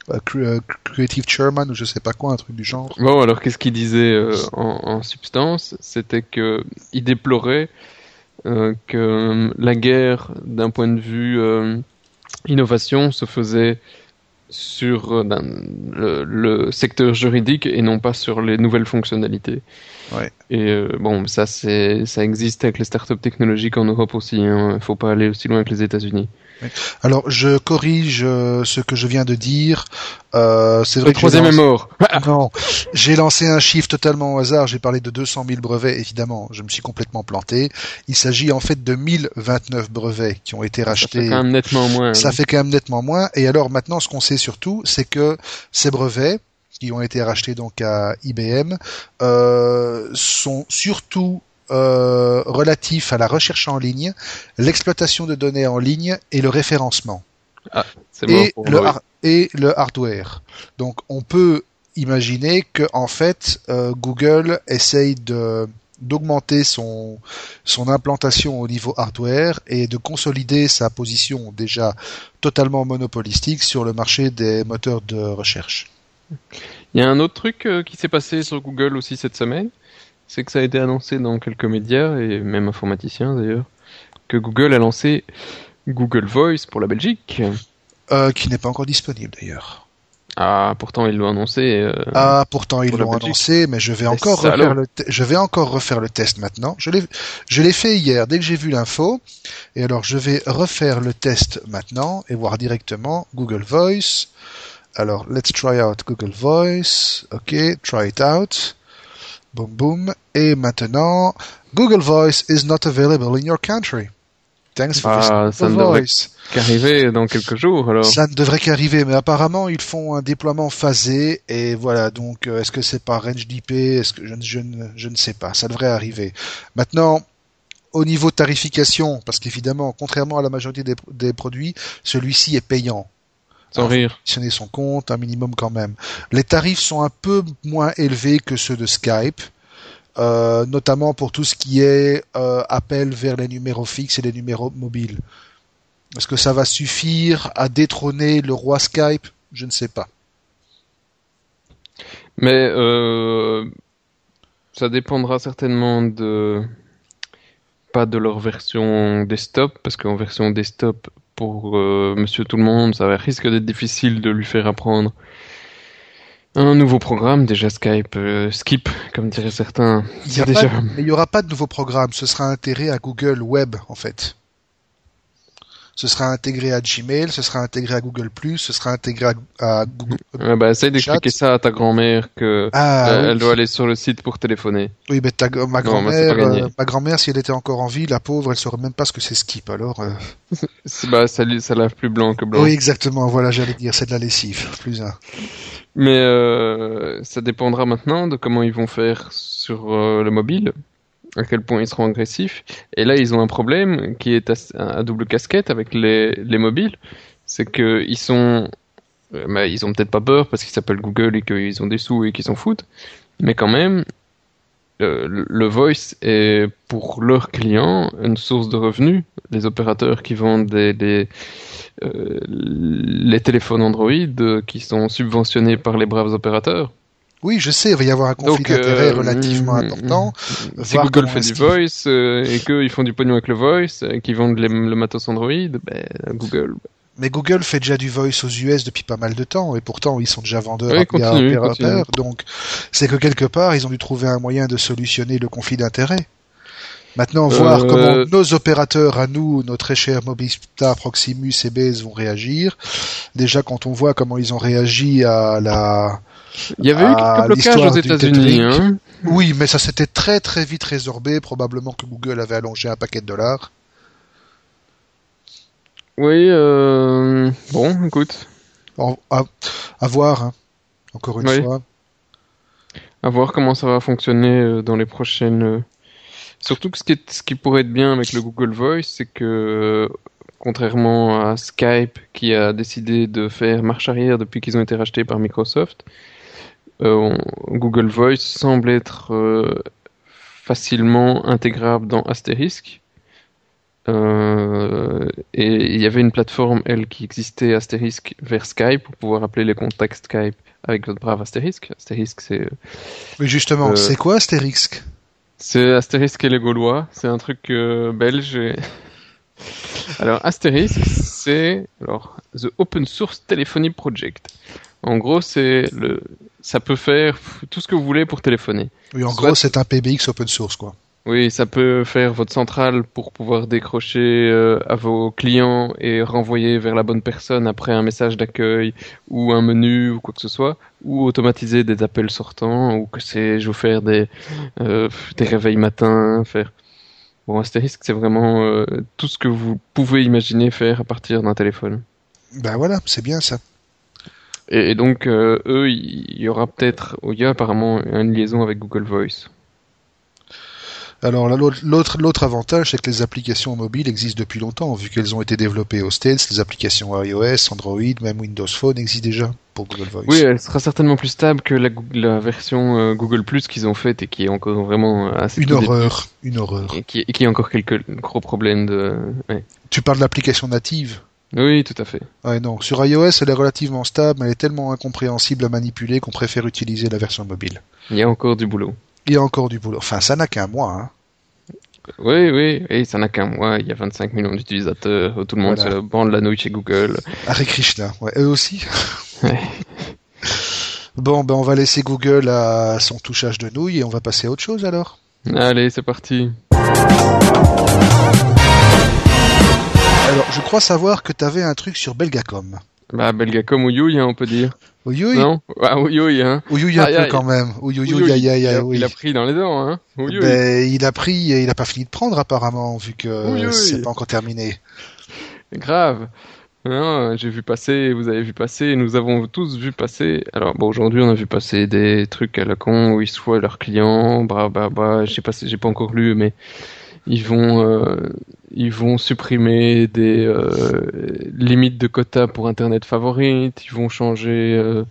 cre- Creative Chairman ou je sais pas quoi, un truc du genre. Bon, alors qu'est-ce qu'il disait en, en substance? C'était que il déplorait que euh, la guerre, d'un point de vue euh, innovation, se faisait sur euh, le, le secteur juridique et non pas sur les nouvelles fonctionnalités. Ouais. Et euh, bon, ça c'est ça existe avec les startups technologiques en Europe aussi. Hein. Faut pas aller aussi loin que les États-Unis. Alors, je corrige euh, ce que je viens de dire. Euh, c'est vrai Le que troisième lancé- mort. [LAUGHS] Non, j'ai lancé un chiffre totalement au hasard. J'ai parlé de 200 000 brevets. Évidemment, je me suis complètement planté. Il s'agit en fait de 1029 brevets qui ont été Ça fait rachetés. quand même nettement moins. Ça fait quand même nettement moins. Et alors maintenant, ce qu'on sait surtout, c'est que ces brevets qui ont été rachetés donc à IBM euh, sont surtout euh, relatifs à la recherche en ligne, l'exploitation de données en ligne et le référencement mort et le, har- et le hardware. Donc on peut imaginer que en fait euh, Google essaye de d'augmenter son son implantation au niveau hardware et de consolider sa position déjà totalement monopolistique sur le marché des moteurs de recherche. Il y a un autre truc euh, qui s'est passé sur Google aussi cette semaine, c'est que ça a été annoncé dans quelques médias et même informaticiens d'ailleurs, que Google a lancé Google Voice pour la Belgique. Euh, qui n'est pas encore disponible d'ailleurs. Ah, pourtant ils l'ont annoncé. euh, Ah, pourtant ils pour l'ont annoncé, mais je vais encore refaire le, te- je vais encore refaire le test maintenant. Je l'ai, je l'ai fait hier dès que j'ai vu l'info, et alors je vais refaire le test maintenant et voir directement Google Voice. Alors let's try out Google Voice. Ok, try it out. Boom boom. Et maintenant, Google Voice is not available in your country. Thanks for Ah, ça ne devrait- Voice. qu'arriver dans quelques jours alors. Ça ne devrait qu'arriver, mais apparemment ils font un déploiement phasé et voilà. Donc euh, est-ce que c'est par range d'IP Est-ce que je, ne- je, ne, je ne sais pas. Ça devrait arriver. Maintenant, au niveau tarification, parce qu'évidemment, contrairement à la majorité des, des produits, celui-ci est payant. Sans rire. Actionner son compte, un minimum quand même. Les tarifs sont un peu moins élevés que ceux de Skype. euh, notamment pour tout ce qui est euh, appel vers les numéros fixes et les numéros mobiles. Est-ce que ça va suffire à détrôner le roi Skype? Je ne sais pas. Mais euh, ça dépendra certainement de pas de leur version desktop, parce qu'en version desktop, pour euh, Monsieur Tout le Monde, ça risque d'être difficile de lui faire apprendre un nouveau programme. Déjà Skype, euh, Skip, comme diraient certains. Il déjà... n'y aura pas de nouveau programme, ce sera intégré à Google Web en fait ce sera intégré à Gmail, ce sera intégré à Google+, ce sera intégré à, Google. Ouais, bah, essaye d'expliquer ça à ta grand-mère que ah, euh, elle doit aller sur le site pour téléphoner. Oui, mais ta, ma grand-mère, euh, ma grand-mère, si elle était encore en vie, la pauvre, elle saurait même pas ce que c'est Skip. Alors. Euh... [LAUGHS] bah, ça, ça lave plus blanc que blanc. Oui, exactement. Voilà, j'allais dire, c'est de la lessive, plus un. Mais ça dépendra maintenant de comment ils vont faire sur le mobile à quel point ils seront agressifs. Et là, ils ont un problème qui est à, double casquette avec les, les mobiles. C'est qu'ils sont. Euh, bah, ils ont peut-être pas peur parce qu'ils s'appellent Google et qu'ils ont des sous et qu'ils s'en foutent. Mais quand même, euh, le voice est pour leurs clients une source de revenus. Les opérateurs qui vendent des, des euh, les téléphones Android qui sont subventionnés par les braves opérateurs oui, je sais, il va y avoir un conflit d'intérêts euh, relativement mm, important. Mm, si Google fait du voice euh, et qu'ils font du pognon avec le voice, et qu'ils vendent le matos Android, ben, Google. Mais Google fait déjà du voice aux US depuis pas mal de temps et pourtant ils sont déjà vendeurs à opérateurs. Donc c'est que quelque part ils ont dû trouver un moyen de solutionner le conflit d'intérêts. Maintenant, voir euh, comment nos opérateurs à nous, nos très chers Mobista, Proximus et Base vont réagir. Déjà, quand on voit comment ils ont réagi à la, il y avait eu quelques blocages aux États-Unis. Hein. Oui, mais ça s'était très très vite résorbé. Probablement que Google avait allongé un paquet de dollars. Oui, euh... bon, écoute. À, voir, hein. encore une fois. À voir comment ça va fonctionner euh, dans les prochaines. Euh, surtout que ce qui, ce qui pourrait être bien avec le Google Voice, c'est que contrairement à Skype qui a décidé de faire marche arrière depuis qu'ils ont été rachetés par Microsoft, euh, Google Voice semble être euh, facilement intégrable dans Asterisk. Euh, et il y avait une plateforme, elle, qui existait Asterisk vers Skype pour pouvoir appeler les contacts Skype avec votre brave Asterisk. Asterisk, c'est. Mais justement, c'est quoi Asterisk? C'est Asterisk et les Gaulois. C'est un truc belge. [LAUGHS] Alors, Asterisk, c'est alors the Open Source Telephony Project. En gros, c'est le, ça peut faire tout ce que vous voulez pour téléphoner. Oui, en gros, c'est un PBX open source, quoi. Oui, ça peut faire votre centrale pour pouvoir décrocher euh, à vos clients et renvoyer vers la bonne personne après un message d'accueil ou un menu ou quoi que ce soit, ou automatiser des appels sortants ou que sais-je, ou faire des euh, des réveils matins, faire. Bon, Asterisk, c'est vraiment euh, tout ce que vous pouvez imaginer faire à partir d'un téléphone. Ben voilà, c'est bien ça. Et, donc, euh, eux, il y, aura peut-être, il y a apparemment une liaison avec Google Voice. Alors l'autre l'autre avantage, c'est que les applications mobiles existent depuis longtemps, vu qu'elles ont été développées aux States. Les applications iOS, Android, même Windows Phone existent déjà pour Google Voice. Oui, elle sera certainement plus stable que la, version euh, Google Plus qu'ils ont faite et qui est encore vraiment assez. Une horreur, une horreur. Et qui, et qui a encore quelques gros problèmes de. Tu parles de l'application native? Oui, tout à fait. Ouais, non. Sur iOS, elle est relativement stable, mais elle est tellement incompréhensible à manipuler qu'on préfère utiliser la version mobile. Il y a encore du boulot. Il y a encore du boulot. Enfin, ça n'a qu'un mois. Hein. Oui, oui, oui, ça n'a qu'un mois. Il y a 25 millions d'utilisateurs. Tout le monde se bande la nouille chez Google. Hare Krishna, ouais, eux aussi. [LAUGHS] bon, ben on va laisser Google à son touchage de nouilles et on va passer à autre chose alors. Allez, c'est parti. Alors, je crois savoir que tu avais un truc sur Belgacom. Bah, Belgacom ou Youy, hein, on peut dire. Ouyoui Non ah, Ouyoui, hein. Ouyoui un peu quand même. Ouyoui, aïe, aïe, aïe, Il a pris dans les dents, hein. Ben, il a pris, il a pas fini de prendre apparemment, vu que c'est pas encore terminé. Grave. Non, j'ai vu passer, vous avez vu passer, nous avons tous vu passer. Alors, bon, aujourd'hui, on a vu passer des trucs à la con où ils se voient leurs clients, bah, bah, bah, j'ai pas, j'ai pas encore lu, mais ils vont euh, ils vont supprimer des euh, limites de quotas pour Internet favorite, ils vont changer euh,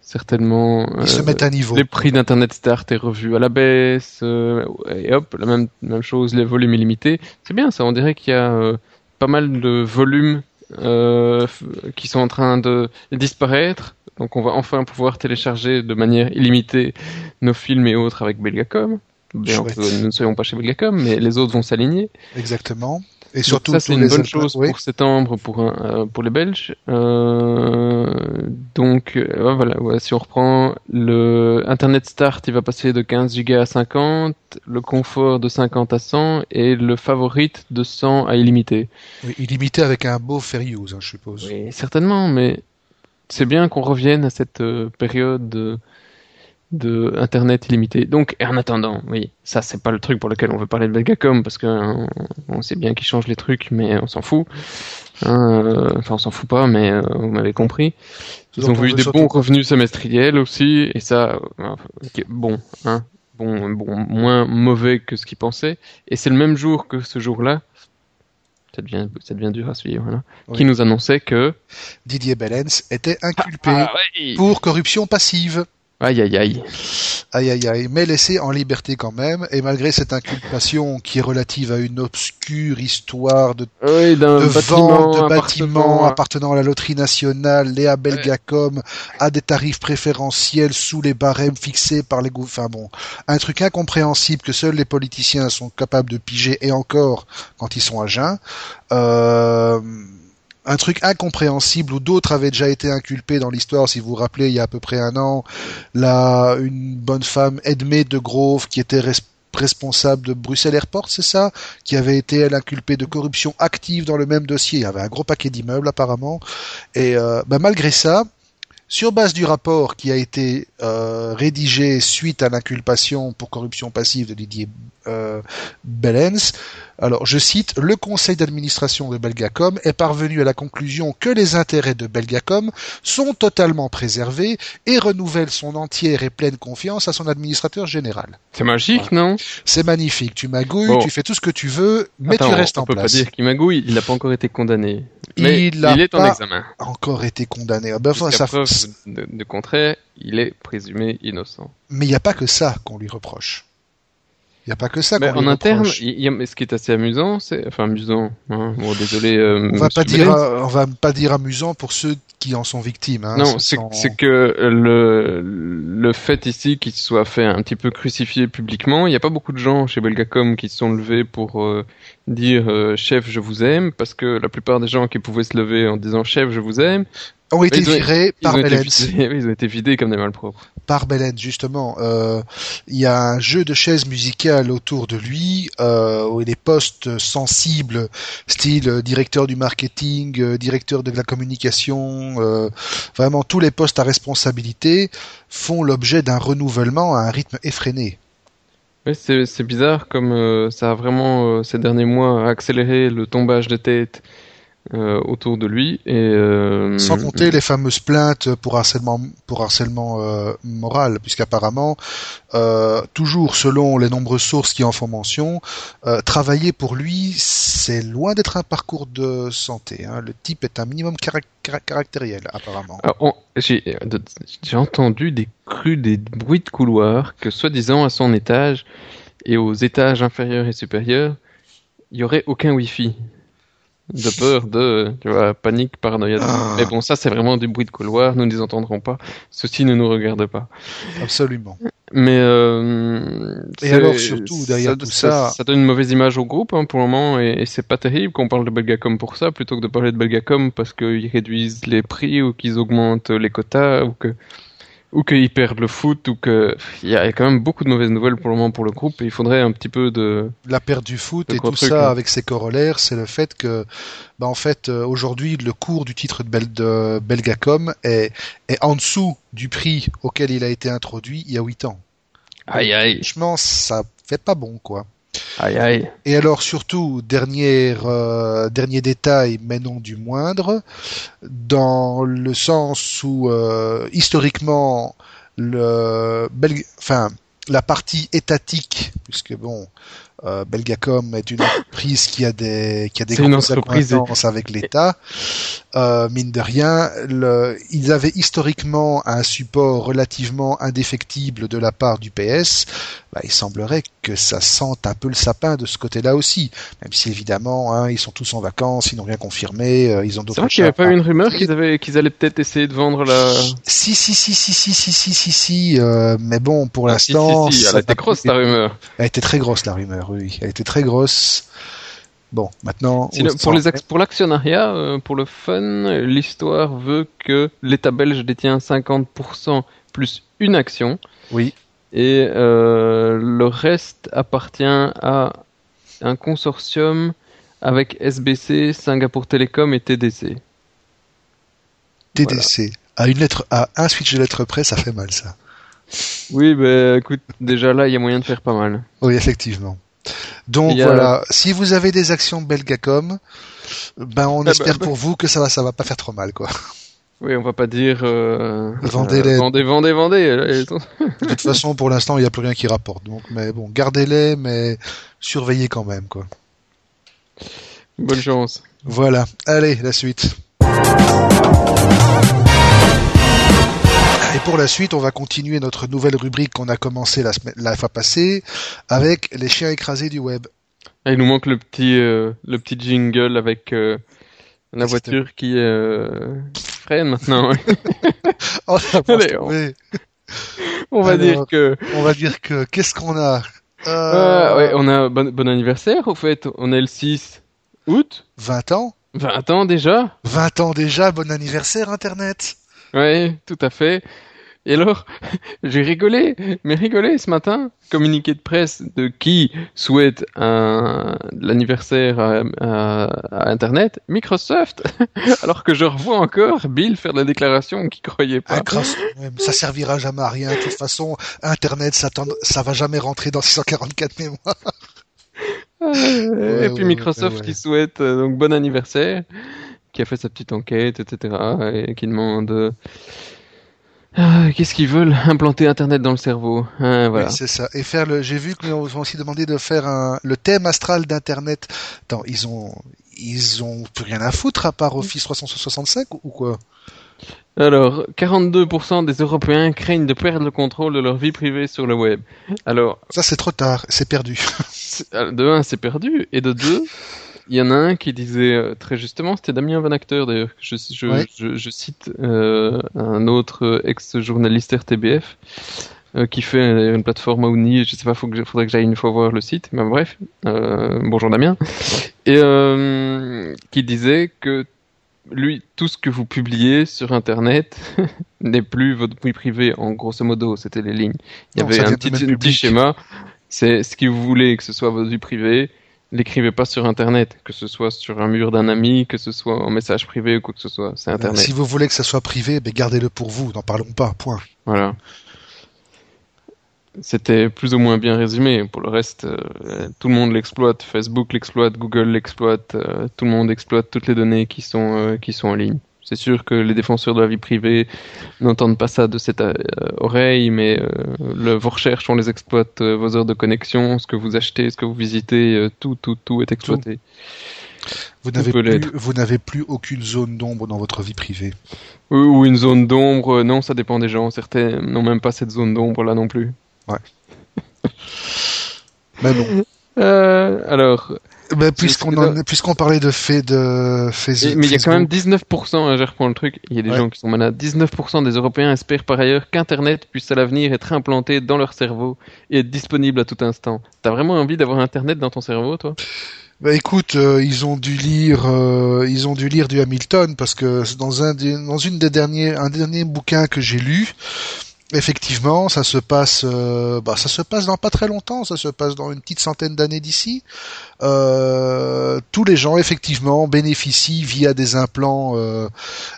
certainement ils se mettent à niveau. les prix d'Internet Start est revu à la baisse et hop la même même chose les volumes illimités. C'est bien ça, on dirait qu'il y a pas mal de volumes euh, qui sont en train de disparaître. Donc on va enfin pouvoir télécharger de manière illimitée nos films et autres avec Belgacom. Bien ne soyons pas chez Belgacom, mais les autres vont s'aligner. Exactement. Et surtout, ça c'est une bonne chose pour septembre pour euh, pour les Belges. Euh, donc euh, voilà, ouais, si on reprend le Internet Start, il va passer de 15 Go à 50, le confort de 50 à 100 et le favorite de 100 à illimité. Oui, illimité avec un beau fair use, hein, je suppose. Oui, certainement, mais c'est bien qu'on revienne à cette euh, période de Internet illimité. Donc, en attendant, oui, ça c'est pas le truc pour lequel on veut parler de Belgacom parce que hein, on sait bien qu'ils changent les trucs, mais on s'en fout. Hein, euh, enfin, on s'en fout pas, mais euh, vous m'avez compris. Ils ont eu des bons revenus semestriels aussi, et ça, euh, bon, hein, bon, bon, moins mauvais que ce qu'ils pensaient. Et c'est le même jour que ce jour-là. Ça devient, ça devient dur à suivre. Hein, Qui nous annonçait que Didier Bellens était inculpé ah, pour corruption passive. Aïe aïe aïe. Aïe aïe aïe, mais laissé en liberté quand même, et malgré cette inculpation qui est relative à une obscure histoire de, oui, de vente de bâtiments appartenant à la loterie nationale, Léa Belgacom, à des tarifs préférentiels sous les barèmes fixés par les gouvernements. Enfin bon, un truc incompréhensible que seuls les politiciens sont capables de piger, et encore quand ils sont à jeun. Euh un truc incompréhensible où d'autres avaient déjà été inculpés dans l'histoire. Si vous vous rappelez, il y a à peu près un an, là, une bonne femme, Edmé de Grove, qui était responsable de Bruxelles Airport, c'est ça Qui avait été, elle, inculpée de corruption active dans le même dossier. Il y avait un gros paquet d'immeubles, apparemment. Et euh, bah, malgré ça, sur base du rapport qui a été euh, rédigé suite à l'inculpation pour corruption passive de Didier euh, Bellens, alors je cite, le conseil d'administration de Belgacom est parvenu à la conclusion que les intérêts de Belgacom sont totalement préservés et renouvelle son entière et pleine confiance à son administrateur général. C'est magique, non? C'est magnifique. Tu magouilles, tu fais tout ce que tu veux, mais tu restes en place. On peut pas dire qu'il magouille, il n'a pas encore été condamné. Mais il, est en examen. Encore été condamné. Ah ben, ça preuve de, contraire, il est présumé innocent. Mais il n'y a pas que ça qu'on lui reproche. Il n'y a pas que ça. en interne, ce qui est assez amusant, c'est enfin amusant. Hein. Bon, désolé. Euh, on va pas dire, on va pas dire amusant pour ceux qui en sont victimes. Hein. Non, c'est que le le fait ici qu'il soit fait un petit peu crucifié publiquement, il n'y a pas beaucoup de gens chez Belgacom qui se sont levés pour euh, dire euh, chef je vous aime, parce que la plupart des gens qui pouvaient se lever en disant chef je vous aime ont été virés par Bellens. [LAUGHS] ils ont été vidés comme des malpropres. Par Bellens, justement. Euh, il y a un jeu de chaises musicales autour de lui, euh, où les postes sensibles, style euh, directeur du marketing, euh, directeur de la communication, vraiment tous les postes à responsabilité font l'objet d'un renouvellement à un rythme effréné. Oui, c'est bizarre comme ça a vraiment, ces derniers mois, accéléré le tombage de tête euh, autour de lui et euh, sans compter les fameuses plaintes pour harcèlement pour harcèlement euh, moral puisqu'apparemment toujours selon les nombreuses sources qui en font mention travailler pour lui c'est loin d'être un parcours de santé hein. le type est un minimum caractériel apparemment j'ai entendu des crues des bruits de couloir que soi-disant à son étage et aux étages inférieurs et supérieurs il y aurait aucun wifi de peur, de tu vois, panique, paranoïa. Ah. Mais bon, ça c'est vraiment du bruit de couloir, nous ne les entendrons pas. Ceci ne nous regarde pas. Absolument. Mais euh, et alors surtout derrière tout ça, ça, donne une mauvaise image au groupe hein, pour le moment et, et c'est pas terrible qu'on parle de Belgacom pour ça plutôt que de parler de Belgacom parce qu'ils réduisent les prix ou qu'ils augmentent les quotas ou que ou qu'ils perdent le foot, ou que il y a quand même beaucoup de mauvaises nouvelles pour le moment pour le groupe. Et il faudrait un petit peu de la perte du foot et tout ça avec ses corollaires, c'est le fait que, bah en fait, euh, aujourd'hui le cours du titre de, de Belgacom est, est en dessous du prix auquel il a été introduit il y a 8 ans. Aïe aïe. Franchement, ça fait pas bon quoi. Aïe. Et alors surtout, dernier, euh, dernier détail, mais non du moindre, dans le sens où euh, historiquement, la partie étatique, puisque bon, Euh, Belgacom est une entreprise qui a des qui a des C'est avec l'État. Euh, mine de rien, le, ils avaient historiquement un support relativement indéfectible de la part du PS. Bah, il semblerait que ça sente un peu le sapin de ce côté-là aussi, même si évidemment hein, ils sont tous en vacances, ils n'ont rien confirmé, euh, ils ont C'est d'autres vrai qu'il n'y avait pas eu une rumeur qu'ils avaient qu'ils allaient peut-être essayer de vendre la. Si si si si si si si si si, euh, mais bon pour Ah, si, l'instant, si, si, ça elle était grosse été- rumeur. Elle était très grosse la rumeur, oui, elle était très grosse. Bon, maintenant. Pour les l'actionnariat, euh, pour le fun, l'histoire veut que l'État belge détient 50% plus une action Oui. et euh, le reste appartient à un consortium avec SBC, Singapour Telecom et TDC. TDC. À une lettre, à un switch de lettres près, ça fait mal, ça. Oui, ben écoute, déjà là, il y a moyen de faire pas mal. Oui, effectivement. Donc a- voilà, si vous avez des actions Belgacom, ben on bah, espère bah. pour vous que ça va, ça va pas faire trop mal, quoi. Oui, on va pas dire euh, Vendez-les. euh, vendez, vendez, vendez. De toute façon, pour l'instant, il n'y a plus rien qui rapporte. Donc, mais bon, gardez-les, mais surveillez quand même, quoi. Bonne chance. Voilà. Allez, la suite. Et pour la suite, on va continuer notre nouvelle rubrique qu'on a commencé la, semaine- la fois passée avec les chiens écrasés du web. Ah, il nous manque le petit, euh, le petit jingle avec euh, la voiture qui euh, freine maintenant. [LAUGHS] Oh, Allez, on- on va Alors, dire que on va dire que qu'est-ce qu'on a? Ouais, on a bon, bon anniversaire au fait. On est le 6 août, 20 ans 20 ans déjà. 20 ans déjà, bon anniversaire Internet Ouais, tout à fait. Et alors, [LAUGHS] j'ai rigolé, mais rigolé ce matin, communiqué de presse de qui souhaite un l'anniversaire à, à- à Internet, Microsoft. [LAUGHS] Alors que je revois encore Bill faire la déclaration qu'il croyait pas. Ouais, mais ça servira jamais à rien. De toute façon, Internet, ça, ça va jamais rentrer dans 644 [LAUGHS] mémoires. Euh, et puis Microsoft qui souhaite euh, donc bon anniversaire, qui a fait sa petite enquête, etc. Et qui demande ah, qu'est-ce qu'ils veulent? [LAUGHS] Implanter Internet dans le cerveau. Hein, voilà. Oui, c'est ça. Et faire le, j'ai vu qu'ils ont aussi demandé de faire un, le thème astral d'Internet. Attends, ils ont, ils ont plus rien à foutre à part Office 365 ou quoi? Alors, 42% des Européens craignent de perdre le contrôle de leur vie privée sur le web. Alors, Ça, c'est trop tard. C'est perdu. [LAUGHS] euh, de un, c'est perdu, et de deux, il y en a un qui disait euh, très justement, c'était Damien Van Acteur d'ailleurs, je, je, Ouais. je, je cite euh, un autre euh, ex-journaliste RTBF euh, qui fait une plateforme Aoni, je sais pas, faut que, faudrait que j'aille une fois voir le site, mais bref, euh, bonjour Damien, et qui disait que lui, tout ce que vous publiez sur Internet [LAUGHS] n'est plus votre vie privée, en grosso modo, c'était les lignes. Il y Non, avait un petit, un schéma, c'est ce que vous voulez que ce soit votre vie privée, l'écrivez pas sur Internet, que ce soit sur un mur d'un ami, que ce soit en message privé ou quoi que ce soit, c'est Internet. Si vous voulez que ça soit privé, ben gardez-le pour vous. N'en parlons pas. Point. Voilà. C'était plus ou moins bien résumé. Pour le reste, euh, tout le monde l'exploite. Facebook l'exploite, Google l'exploite, euh, tout le monde exploite toutes les données qui sont euh, qui sont en ligne. C'est sûr que les défenseurs de la vie privée n'entendent pas ça de cette euh, oreille, mais euh, le, vos recherches, on les exploite, euh, vos heures de connexion, ce que vous achetez, ce que vous visitez, euh, tout, tout, tout est exploité. Vous n'avez plus, l'être. vous n'avez plus aucune zone d'ombre dans votre vie privée. Ou, ou une zone d'ombre, euh, non, ça dépend des gens. Certains n'ont même pas cette zone d'ombre là non plus. Mais bon. [LAUGHS] Euh, alors, Ben, puisqu'on en- puisqu'on parlait de fait de Facebook. Mais il y a quand même 19%, hein, je reprends le truc, il y a des Ouais. gens qui sont malades, 19% des Européens espèrent par ailleurs qu'Internet puisse à l'avenir être implanté dans leur cerveau et être disponible à tout instant. T'as vraiment envie d'avoir Internet dans ton cerveau, toi? Bah écoute, euh, ils ont dû lire, euh, ils ont dû lire du Hamilton parce que dans un, dans une des derniers, un dernier bouquin que j'ai lu, effectivement, ça se passe, euh, bah ça se passe dans pas très longtemps, ça se passe dans une petite centaine d'années d'ici. Euh, tous les gens effectivement bénéficient via des implants, euh,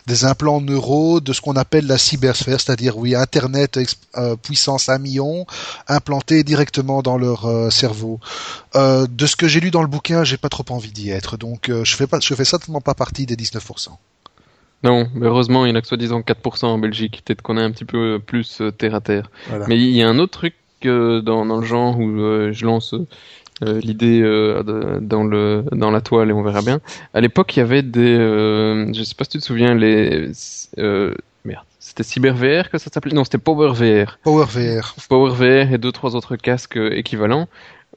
des implants neuro de ce qu'on appelle la cybersphère, c'est-à-dire oui Internet euh, puissance 1 million implanté directement dans leur cerveau. De ce que j'ai lu dans le bouquin, j'ai pas trop envie d'y être, donc je fais pas, je fais certainement pas partie des 19%. Non, mais heureusement, il y en a que soi-disant 4% en Belgique, peut-être qu'on est un petit peu plus euh, terre à terre. Voilà. Mais il y a un autre truc euh, dans, dans le genre où euh, je lance euh, euh, l'idée euh, dans le dans la toile et on verra bien. À l'époque, il y avait des, euh, je sais pas si tu te souviens, les, euh, merde, c'était CyberVR que ça s'appelait? Non, c'était PowerVR. PowerVR. PowerVR et deux trois autres casques euh, équivalents.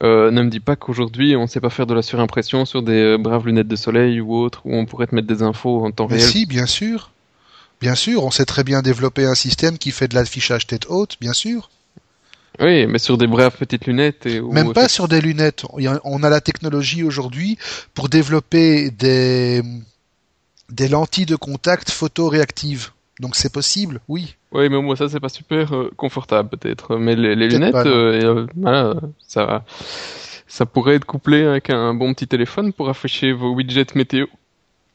Euh, ne me dis pas qu'aujourd'hui on ne sait pas faire de la surimpression sur des euh, braves lunettes de soleil ou autres où on pourrait te mettre des infos en temps Mais réel. si, bien sûr. Bien sûr, on sait très bien développer un système qui fait de l'affichage tête haute, bien sûr. Oui, mais sur des braves petites lunettes et Même pas sur des lunettes. On a la technologie aujourd'hui pour développer des, des lentilles de contact photoréactives. Donc c'est possible, oui. Oui, mais moi ça c'est pas super euh, confortable peut-être. Mais les, lunettes, pas, euh, euh, voilà, ça, ça pourrait être couplé avec un bon petit téléphone pour afficher vos widgets météo.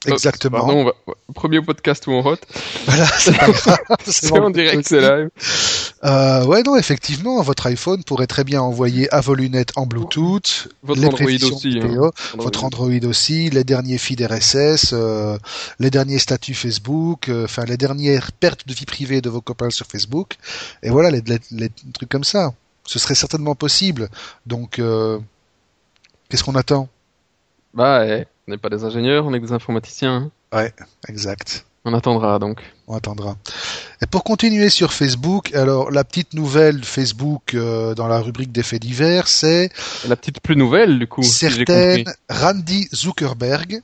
Exactement. pardon, on va- premier podcast où on rote. [LAUGHS] Voilà, c'est pas grave. [LAUGHS] C'est en direct, c'est live. Euh, ouais, non, effectivement, votre iPhone pourrait très bien envoyer à vos lunettes en Bluetooth Votre les Android aussi. hein. votre Android aussi, les derniers feeds RSS, euh, les derniers statuts Facebook, euh, enfin les dernières pertes de vie privée de vos copains sur Facebook, et voilà les, les- les trucs comme ça. Ce serait certainement possible. Donc, qu'est-ce qu'on attend? Bah, eh, on n'est pas des ingénieurs, on est des informaticiens. hein. Exact. On attendra donc. On attendra. Et pour continuer sur Facebook, alors la petite nouvelle Facebook euh, dans la rubrique des faits divers, c'est La petite plus nouvelle du coup, certaine. Randy Zuckerberg,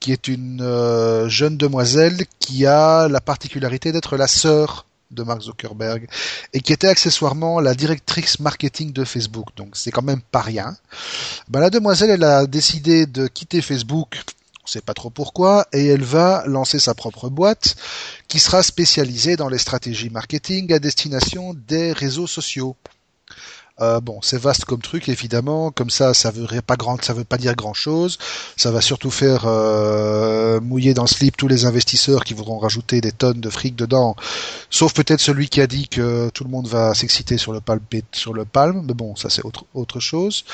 qui est une euh, jeune demoiselle qui a la particularité d'être la sœur de Mark Zuckerberg et qui était accessoirement la directrice marketing de Facebook. Donc c'est quand même pas rien. Ben, la demoiselle, elle a décidé de quitter Facebook. On sait pas trop pourquoi, et elle va lancer sa propre boîte qui sera spécialisée dans les stratégies marketing à destination des réseaux sociaux. Euh, bon, c'est vaste comme truc, évidemment. Comme ça, ça veut pas grand, ça veut pas dire grand chose. Ça va surtout faire euh, mouiller dans le slip tous les investisseurs qui voudront rajouter des tonnes de fric dedans. Sauf peut-être celui qui a dit que tout le monde va s'exciter sur le palme, sur le palme. Mais bon, ça c'est autre autre chose.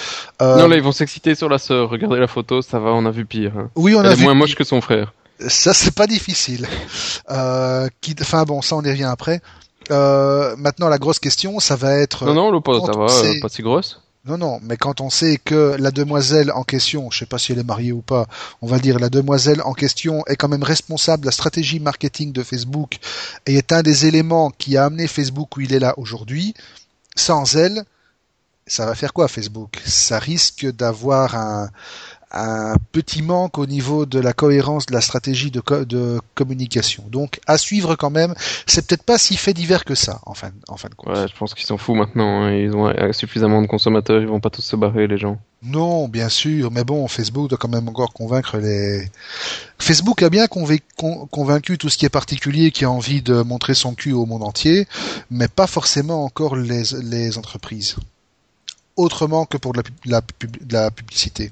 Euh, Non, là ils vont s'exciter sur la sœur. Regardez la photo, ça va, on a vu pire. hein. oui, on Elle a est vu. moins moche que son frère. Ça, c'est pas difficile. Euh, qui... Enfin bon, ça on y revient après. Euh, maintenant, la grosse question, ça va être. Non, non, quand ça va, sait- pas si grosse. Non, non, mais quand on sait que la demoiselle en question, je sais pas si elle est mariée ou pas, on va dire la demoiselle en question est quand même responsable de la stratégie marketing de Facebook et est un des éléments qui a amené Facebook où il est là aujourd'hui, sans elle, ça va faire quoi Facebook? Ça risque d'avoir un, un petit manque au niveau de la cohérence de la stratégie de, co- de communication. Donc à suivre quand même, c'est peut-être pas si fait divers que ça, en fin, en fin de compte. Ouais, je pense qu'ils s'en foutent maintenant. hein. Ils ont suffisamment de consommateurs, ils vont pas tous se barrer, les gens. Non, bien sûr, mais bon, Facebook doit quand même encore convaincre les. Facebook a bien convain- con- convaincu tout ce qui est particulier qui a envie de montrer son cul au monde entier, mais pas forcément encore les, les entreprises. Autrement que pour de la, pub- la pub- de la publicité.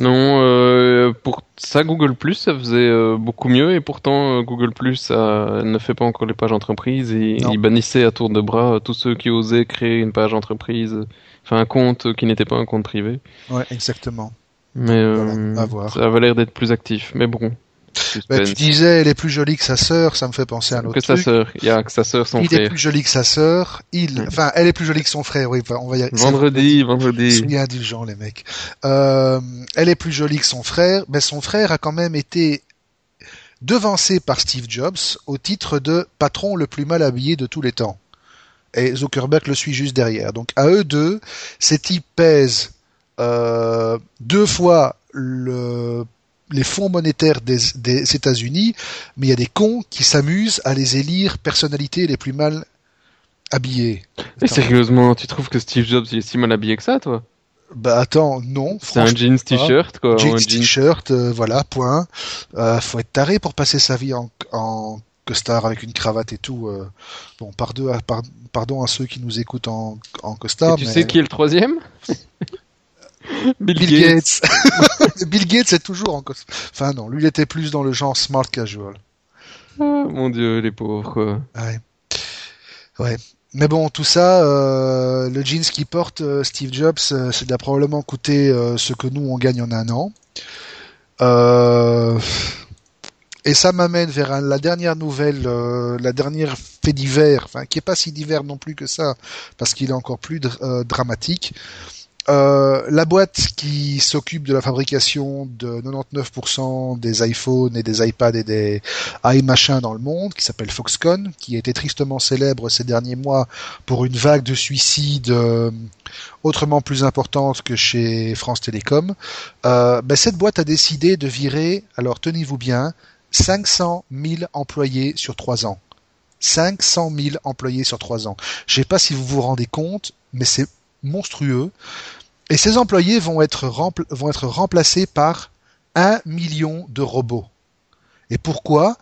Non, euh, pour ça, Google Plus, ça faisait euh, beaucoup mieux et pourtant euh, Google Plus ça ne fait pas encore les pages entreprises et il bannissait à tour de bras euh, tous ceux qui osaient créer une page entreprise, euh, enfin un compte euh, qui n'était pas un compte privé. Ouais, exactement. Mais euh, Voilà, à voir. ça avait l'air d'être plus actif. Mais bon, Bah, tu disais, elle est plus jolie que sa sœur, ça me fait penser à un autre que sa truc. sœur, il y a que sa sœur, son Il est frère. plus joli que sa sœur. Il, enfin, elle est plus jolie que son frère. Oui, on va y Vendredi, vendredi. Soyez indulgents, les mecs. Euh, elle est plus jolie que son frère, mais son frère a quand même été devancé par Steve Jobs au titre de patron le plus mal habillé de tous les temps. Et Zuckerberg le suit juste derrière. Donc à eux deux, ces types pèsent euh, deux fois le, les fonds monétaires des, des États-Unis, mais il y a des cons qui s'amusent à les élire personnalités les plus mal habillées. Et sérieusement, tu trouves que Steve Jobs il est si mal habillé que ça, toi? Bah attends, non. C'est un jeans t-shirt, quoi. jeans, t-shirt, euh, voilà, point. Euh, faut être taré pour passer sa vie en, en costard avec une cravate et tout. euh. Bon, pardon, à- par- pardon à ceux qui nous écoutent en, en Et costard. tu mais- sais qui est le troisième? [LAUGHS] [LAUGHS] Bill, Bill Gates. Gates. [LAUGHS] Bill Gates est toujours en. Enfin non, lui il était plus dans le genre smart casual. Ah, mon dieu, les pauvres, quoi. Ouais. Ouais. Mais bon, tout ça, euh, le jeans qu'il porte euh, Steve Jobs, euh, ça doit probablement coûter ce que nous on gagne en un an. Et ça m'amène vers un- la dernière nouvelle, la dernière fait divers, enfin qui est pas si divers non plus que ça, parce qu'il est encore plus dr- dramatique. Euh, la boîte qui s'occupe de la fabrication de 99% des iPhones et des iPads et des iMachins dans le monde, qui s'appelle Foxconn, qui a été tristement célèbre ces derniers mois pour une vague de suicides euh, autrement plus importante que chez France Télécom, euh, ben cette boîte a décidé de virer, alors tenez-vous bien, 500 000 employés sur trois ans. 500 000 employés sur trois ans. Je sais pas si vous vous rendez compte, mais c'est monstrueux. Et ces employés vont être, vont être remplacés par un million de robots. Et pourquoi?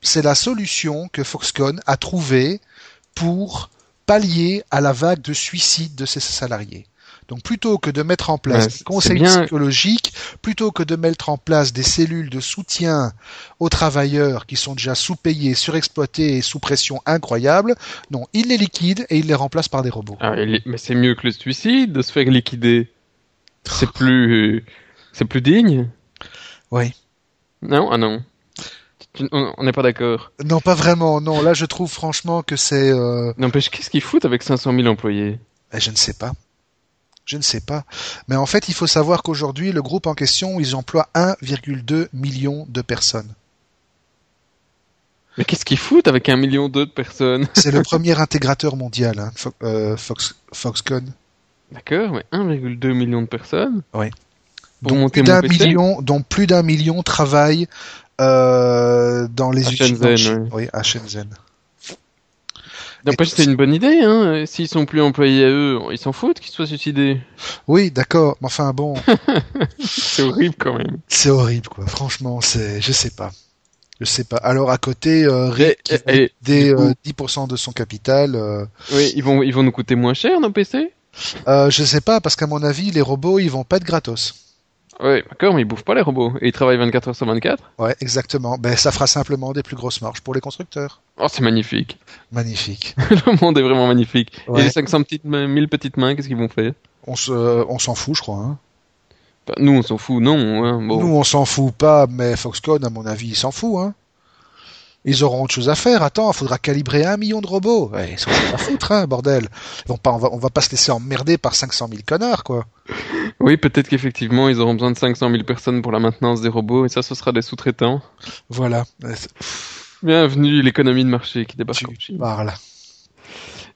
C'est la solution que Foxconn a trouvée pour pallier à la vague de suicide de ses salariés. Donc plutôt que de mettre en place des conseils psychologiques, plutôt que de mettre en place des cellules de soutien aux travailleurs qui sont déjà sous-payés, surexploités et sous pression incroyable, non, il les liquide et il les remplace par des robots. Ah, mais c'est mieux que le suicide de se faire liquider. C'est plus, c'est plus digne? Oui. Non, ah non. On n'est pas d'accord. Non, pas vraiment. Non, là, je trouve franchement que c'est. Euh... N'empêche, qu'est-ce qu'ils foutent avec 500 000 employés? Eh, Je ne sais pas. Je ne sais pas. Mais en fait, il faut savoir qu'aujourd'hui, le groupe en question, ils emploient 1,2 million de personnes. Mais qu'est-ce qu'ils foutent avec un million d'autres personnes C'est le [LAUGHS] premier intégrateur mondial, hein, euh, Foxconn. D'accord, mais 1,2 million de personnes Oui. dont plus d'un million, dont plus d'un million travaillent euh, dans les usines. Oui, à Shenzhen. N'empêche, c'est une bonne idée, hein. S'ils sont plus employés à eux, ils s'en foutent qu'ils soient suicidés. Oui, d'accord. Mais enfin, bon. [LAUGHS] c'est horrible quand même. C'est horrible, quoi. Franchement, c'est, je sais pas. Je sais pas. Alors à côté, euh, Rick, des 10% de son capital. Euh, oui, ils vont, ils vont nous coûter moins cher nos PC. Euh, je sais pas, parce qu'à mon avis, les robots, ils vont pas être gratos. Oui, d'accord, mais ils bouffent pas les robots. Et ils travaillent 24 heures sur 24 Ouais, exactement. Ben, ça fera simplement des plus grosses marges pour les constructeurs. Oh, c'est magnifique. Magnifique. [LAUGHS] le monde est vraiment magnifique. Et les 500 petites mains, 1000 petites mains, qu'est-ce qu'ils vont faire? On se, on s'en fout, je crois. Hein. Bah, nous, on s'en fout, non. Hein, Nous, on s'en fout pas, mais Foxconn, à mon avis, il s'en fout. Hein. Ils auront autre chose à faire. Attends, il faudra calibrer un million de robots. Ouais, ils sont pas foutre, hein, bordel. on va, on va pas se laisser emmerder par 500 000 connards, quoi. Oui, peut-être qu'effectivement, ils auront besoin de 500 000 personnes pour la maintenance des robots, et ça, ce sera des sous-traitants. Voilà. Bienvenue, l'économie de marché qui débarque tu Parles.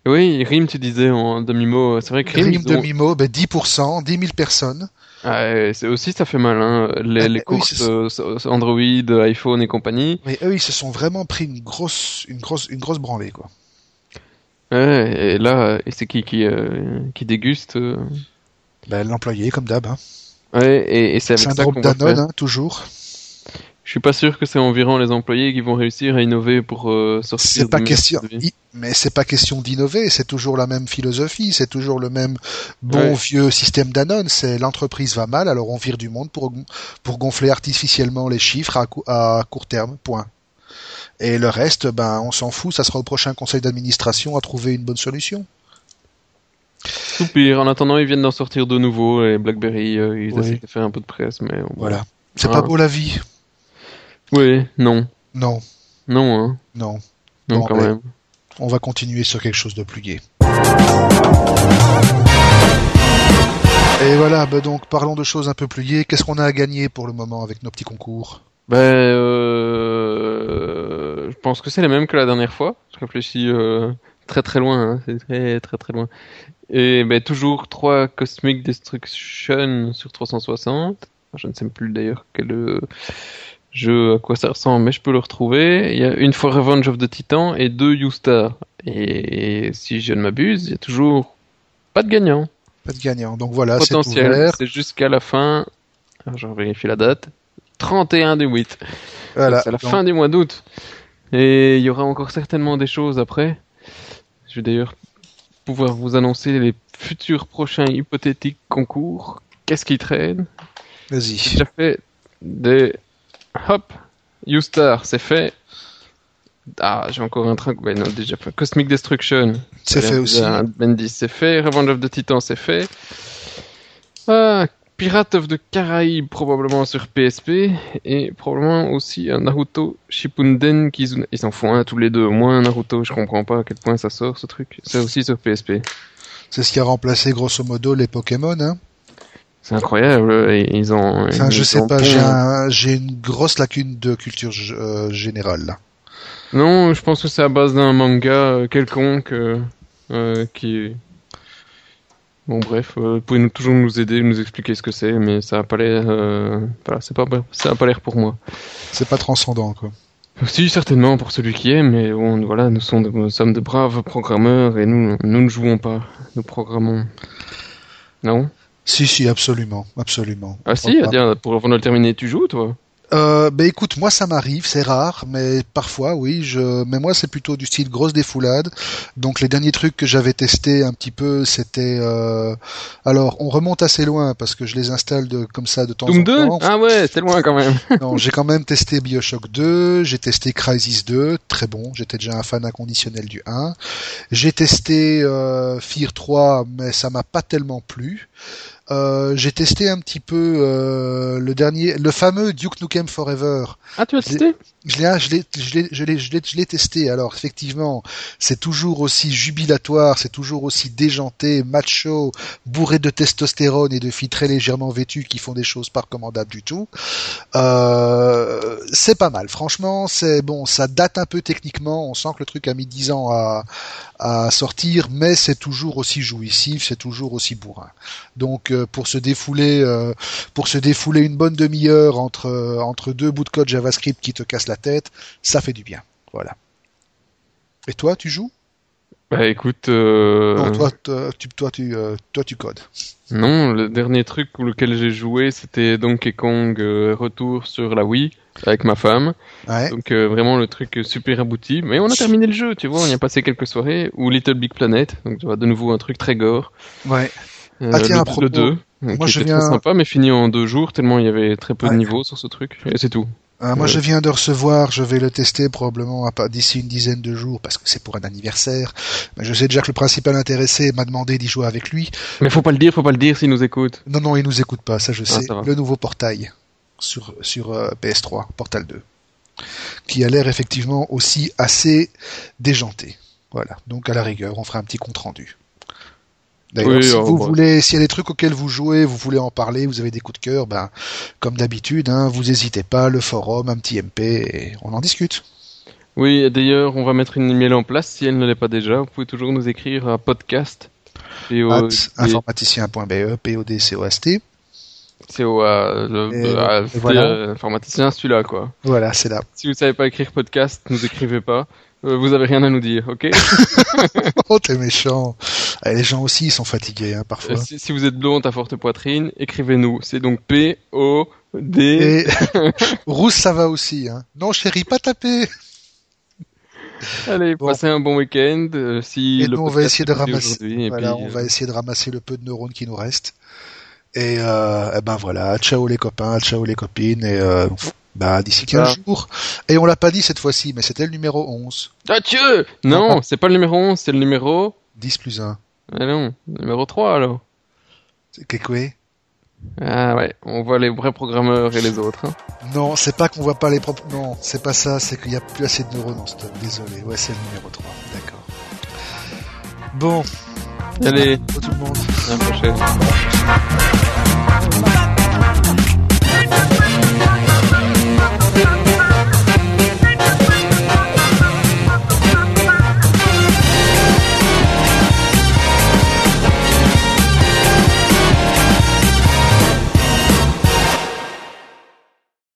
Oui, RIM, tu disais en demi-mot. C'est vrai que RIM. RIM demi-mot, ben 10%, 10 000 personnes. Ah, c'est aussi, ça fait mal, hein. Les, ah, les courses euh, Android, iPhone et compagnie. Mais eux, ils se sont vraiment pris une grosse, une grosse, une grosse branlée, quoi. Ouais, et là, c'est qui qui, euh, qui déguste euh ben, L'employé, comme d'hab. Hein. Ouais, et, et c'est avec ça qu'on va faire. Hein, toujours. Je suis pas sûr que c'est environ les employés qui vont réussir à innover pour euh, sortir. C'est pas question, mais c'est pas question d'innover. C'est toujours la même philosophie. C'est toujours le même bon vieux système d'Anon. C'est l'entreprise va mal, alors on vire du monde pour pour gonfler artificiellement les chiffres à, à court terme. Point. Et le reste, ben, on s'en fout. Ça sera au prochain conseil d'administration à trouver une bonne solution. pire. En attendant, ils viennent d'en sortir de nouveau. Et BlackBerry, euh, ils essaient de faire un peu de presse, mais voilà. C'est pas beau la vie. Oui, non. Non. Non, hein. Non. Non, quand même. On va continuer sur quelque chose de plus gai. Et voilà, bah donc parlons de choses un peu plus gaies. Qu'est-ce qu'on a à gagner pour le moment avec nos petits concours? Ben, euh... je pense que c'est les mêmes que la dernière fois. Je réfléchis euh, très très loin, hein. c'est très très très loin. Et ben toujours 3 Cosmic Destruction sur 360. Je ne sais plus d'ailleurs quel jeu à quoi ça ressemble, mais je peux le retrouver. Il y a une fois Revenge of the Titan et deux U-Star. Et si je ne m'abuse, il y a toujours pas de gagnant. Pas de gagnant. Donc voilà, c'est. C'est jusqu'à la fin. je vérifie la date. 31 du 8. Voilà. C'est la fin du mois d'août. Et il y aura encore certainement des choses après. Je vais d'ailleurs pouvoir vous annoncer les futurs prochains hypothétiques concours. Qu'est-ce qui traîne? Vas-y. J'ai déjà fait des Hop, U-Star, c'est fait. Ah, j'ai encore un truc. Ouais, non, déjà fait. Cosmic Destruction. C'est fait aussi. Bendis, c'est fait. Revenge of the Titan, c'est fait. Ah, Pirate of the Caraïbes, probablement sur PSP. Et probablement aussi un Naruto Shippuden Kizuna. Ils en font un tous les deux. Moins un Naruto, je comprends pas à quel point ça sort ce truc. C'est aussi sur PSP. C'est ce qui a remplacé grosso modo les Pokémon. Hein. C'est incroyable. Ils ont. Enfin, je sais pas, j'ai un- j'ai une grosse lacune de culture euh, générale. Là. Non, je pense que c'est à base d'un manga euh, quelconque euh, euh, qui. Bon, bref, vous pouvez nous, toujours nous aider, nous expliquer ce que c'est, mais ça a pas l'air. euh, Voilà, c'est pas, ça a pas l'air pour moi. C'est pas transcendant, quoi. Si, certainement pour celui qui aime, mais bon, voilà, nous, sommes de, nous sommes de braves programmeurs et nous, nous ne jouons pas, nous programmons. Non? Si, si, absolument, absolument. Ah si, tiens, pour avant de le terminer, tu joues toi? Euh, ben écoute, moi ça m'arrive, c'est rare, mais parfois oui. Je, mais moi c'est plutôt du style grosse défoulade. Donc les derniers trucs que j'avais testés un petit peu, c'était. Euh... Alors on remonte assez loin parce que je les installe de comme ça de temps Doom en 2 temps. Ah ouais, c'est loin quand même. Non, j'ai quand même testé Bioshock 2, j'ai testé Crysis 2, très bon. J'étais déjà un fan inconditionnel du 1. J'ai testé euh, Fear 3, mais ça m'a pas tellement plu. Euh, j'ai testé un petit peu euh, le dernier, le fameux Duke Nukem Forever. Ah, tu as testé? Je l'ai, je l'ai, je l'ai, je l'ai, je l'ai, je l'ai testé. Alors effectivement, c'est toujours aussi jubilatoire, c'est toujours aussi déjanté, macho, bourré de testostérone et de filles très légèrement vêtues qui font des choses pas recommandables du tout. Euh, c'est pas mal. Franchement, c'est bon. Ça date un peu techniquement. On sent que le truc a mis 10 ans à, à sortir, mais c'est toujours aussi jouissif, c'est toujours aussi bourrin. Donc euh, pour se défouler, euh, pour se défouler une bonne demi-heure entre euh, entre deux bouts de code JavaScript qui te cassent la tête, ça fait du bien. Voilà. Et toi, tu joues? Bah écoute, euh... Non, toi, tu, toi, tu, euh, toi, tu codes. Non, le dernier truc lequel j'ai joué, c'était Donkey Kong euh, Retour sur la Wii avec ma femme. Ouais. Donc euh, vraiment le truc super abouti. Mais on a terminé le jeu, tu vois, on y a passé quelques soirées. Ou Little Big Planet, donc tu vois, de nouveau un truc très gore. Ouais. Euh, Ah, tiens, le, à propos, le 2, moi, qui je était viens- très sympa, mais fini en deux jours, tellement il y avait très peu de niveaux sur ce truc. Et c'est tout. Euh, moi, Ouais. je viens de recevoir, je vais le tester probablement d'ici une dizaine de jours parce que c'est pour un anniversaire. Mais je sais déjà que le principal intéressé m'a demandé d'y jouer avec lui. Mais faut pas le dire, faut pas le dire s'il nous écoute. Non, non, il nous écoute pas, ça je Ah, sais. ça le nouveau portail sur sur euh, PS3, Portal 2, qui a l'air effectivement aussi assez déjanté. Voilà. Donc à la rigueur, on fera un petit compte rendu. D'ailleurs, Oui, si vous voulez, s'il y a des trucs auxquels vous jouez, vous voulez en parler, vous avez des coups de cœur, ben comme d'habitude, hein, vous hésitez pas, le forum, un petit MP, et on en discute. Oui, d'ailleurs, on va mettre une email en place si elle ne l'est pas déjà. Vous pouvez toujours nous écrire à podcast. Informaticien.be, P-O-D-C-O-S-T. C'est, euh, informaticien, celui-là, quoi. Voilà, c'est là. Si vous savez pas écrire podcast, nous écrivez pas. Euh, vous avez rien à nous dire, ok [LAUGHS] [LAUGHS] Oh, t'es méchant. Eh, les gens aussi, ils sont fatigués, hein, parfois. Euh, si, si vous êtes blonde à forte poitrine, écrivez-nous. C'est donc P-O-D. Et [LAUGHS] rousse, ça va aussi. Hein. Non, chérie, pas taper. Allez, Bon. passez un bon week-end. euh, si Et le nous, on va essayer de ramasser. et Voilà, puis, on euh, va essayer de ramasser le peu de neurones qui nous reste. Et euh, eh ben voilà, ciao les copains, ciao les copines, et bah d'ici 15 Ça. jours. Et on l'a pas dit cette fois-ci, mais c'était le numéro 11. Ah, Dieu Non, c'est pas le numéro 11, c'est le numéro... 10 plus 1. Ah non, numéro 3 alors. C'est Kekwe Ah ouais, on voit les vrais programmeurs et les autres. hein. Non, c'est pas qu'on voit pas les propres. Non, c'est pas ça, c'est qu'il y a plus assez de neurones en stock. Désolé, ouais, c'est le numéro 3. D'accord. Bon, Allez, à tout le monde. à la prochaine.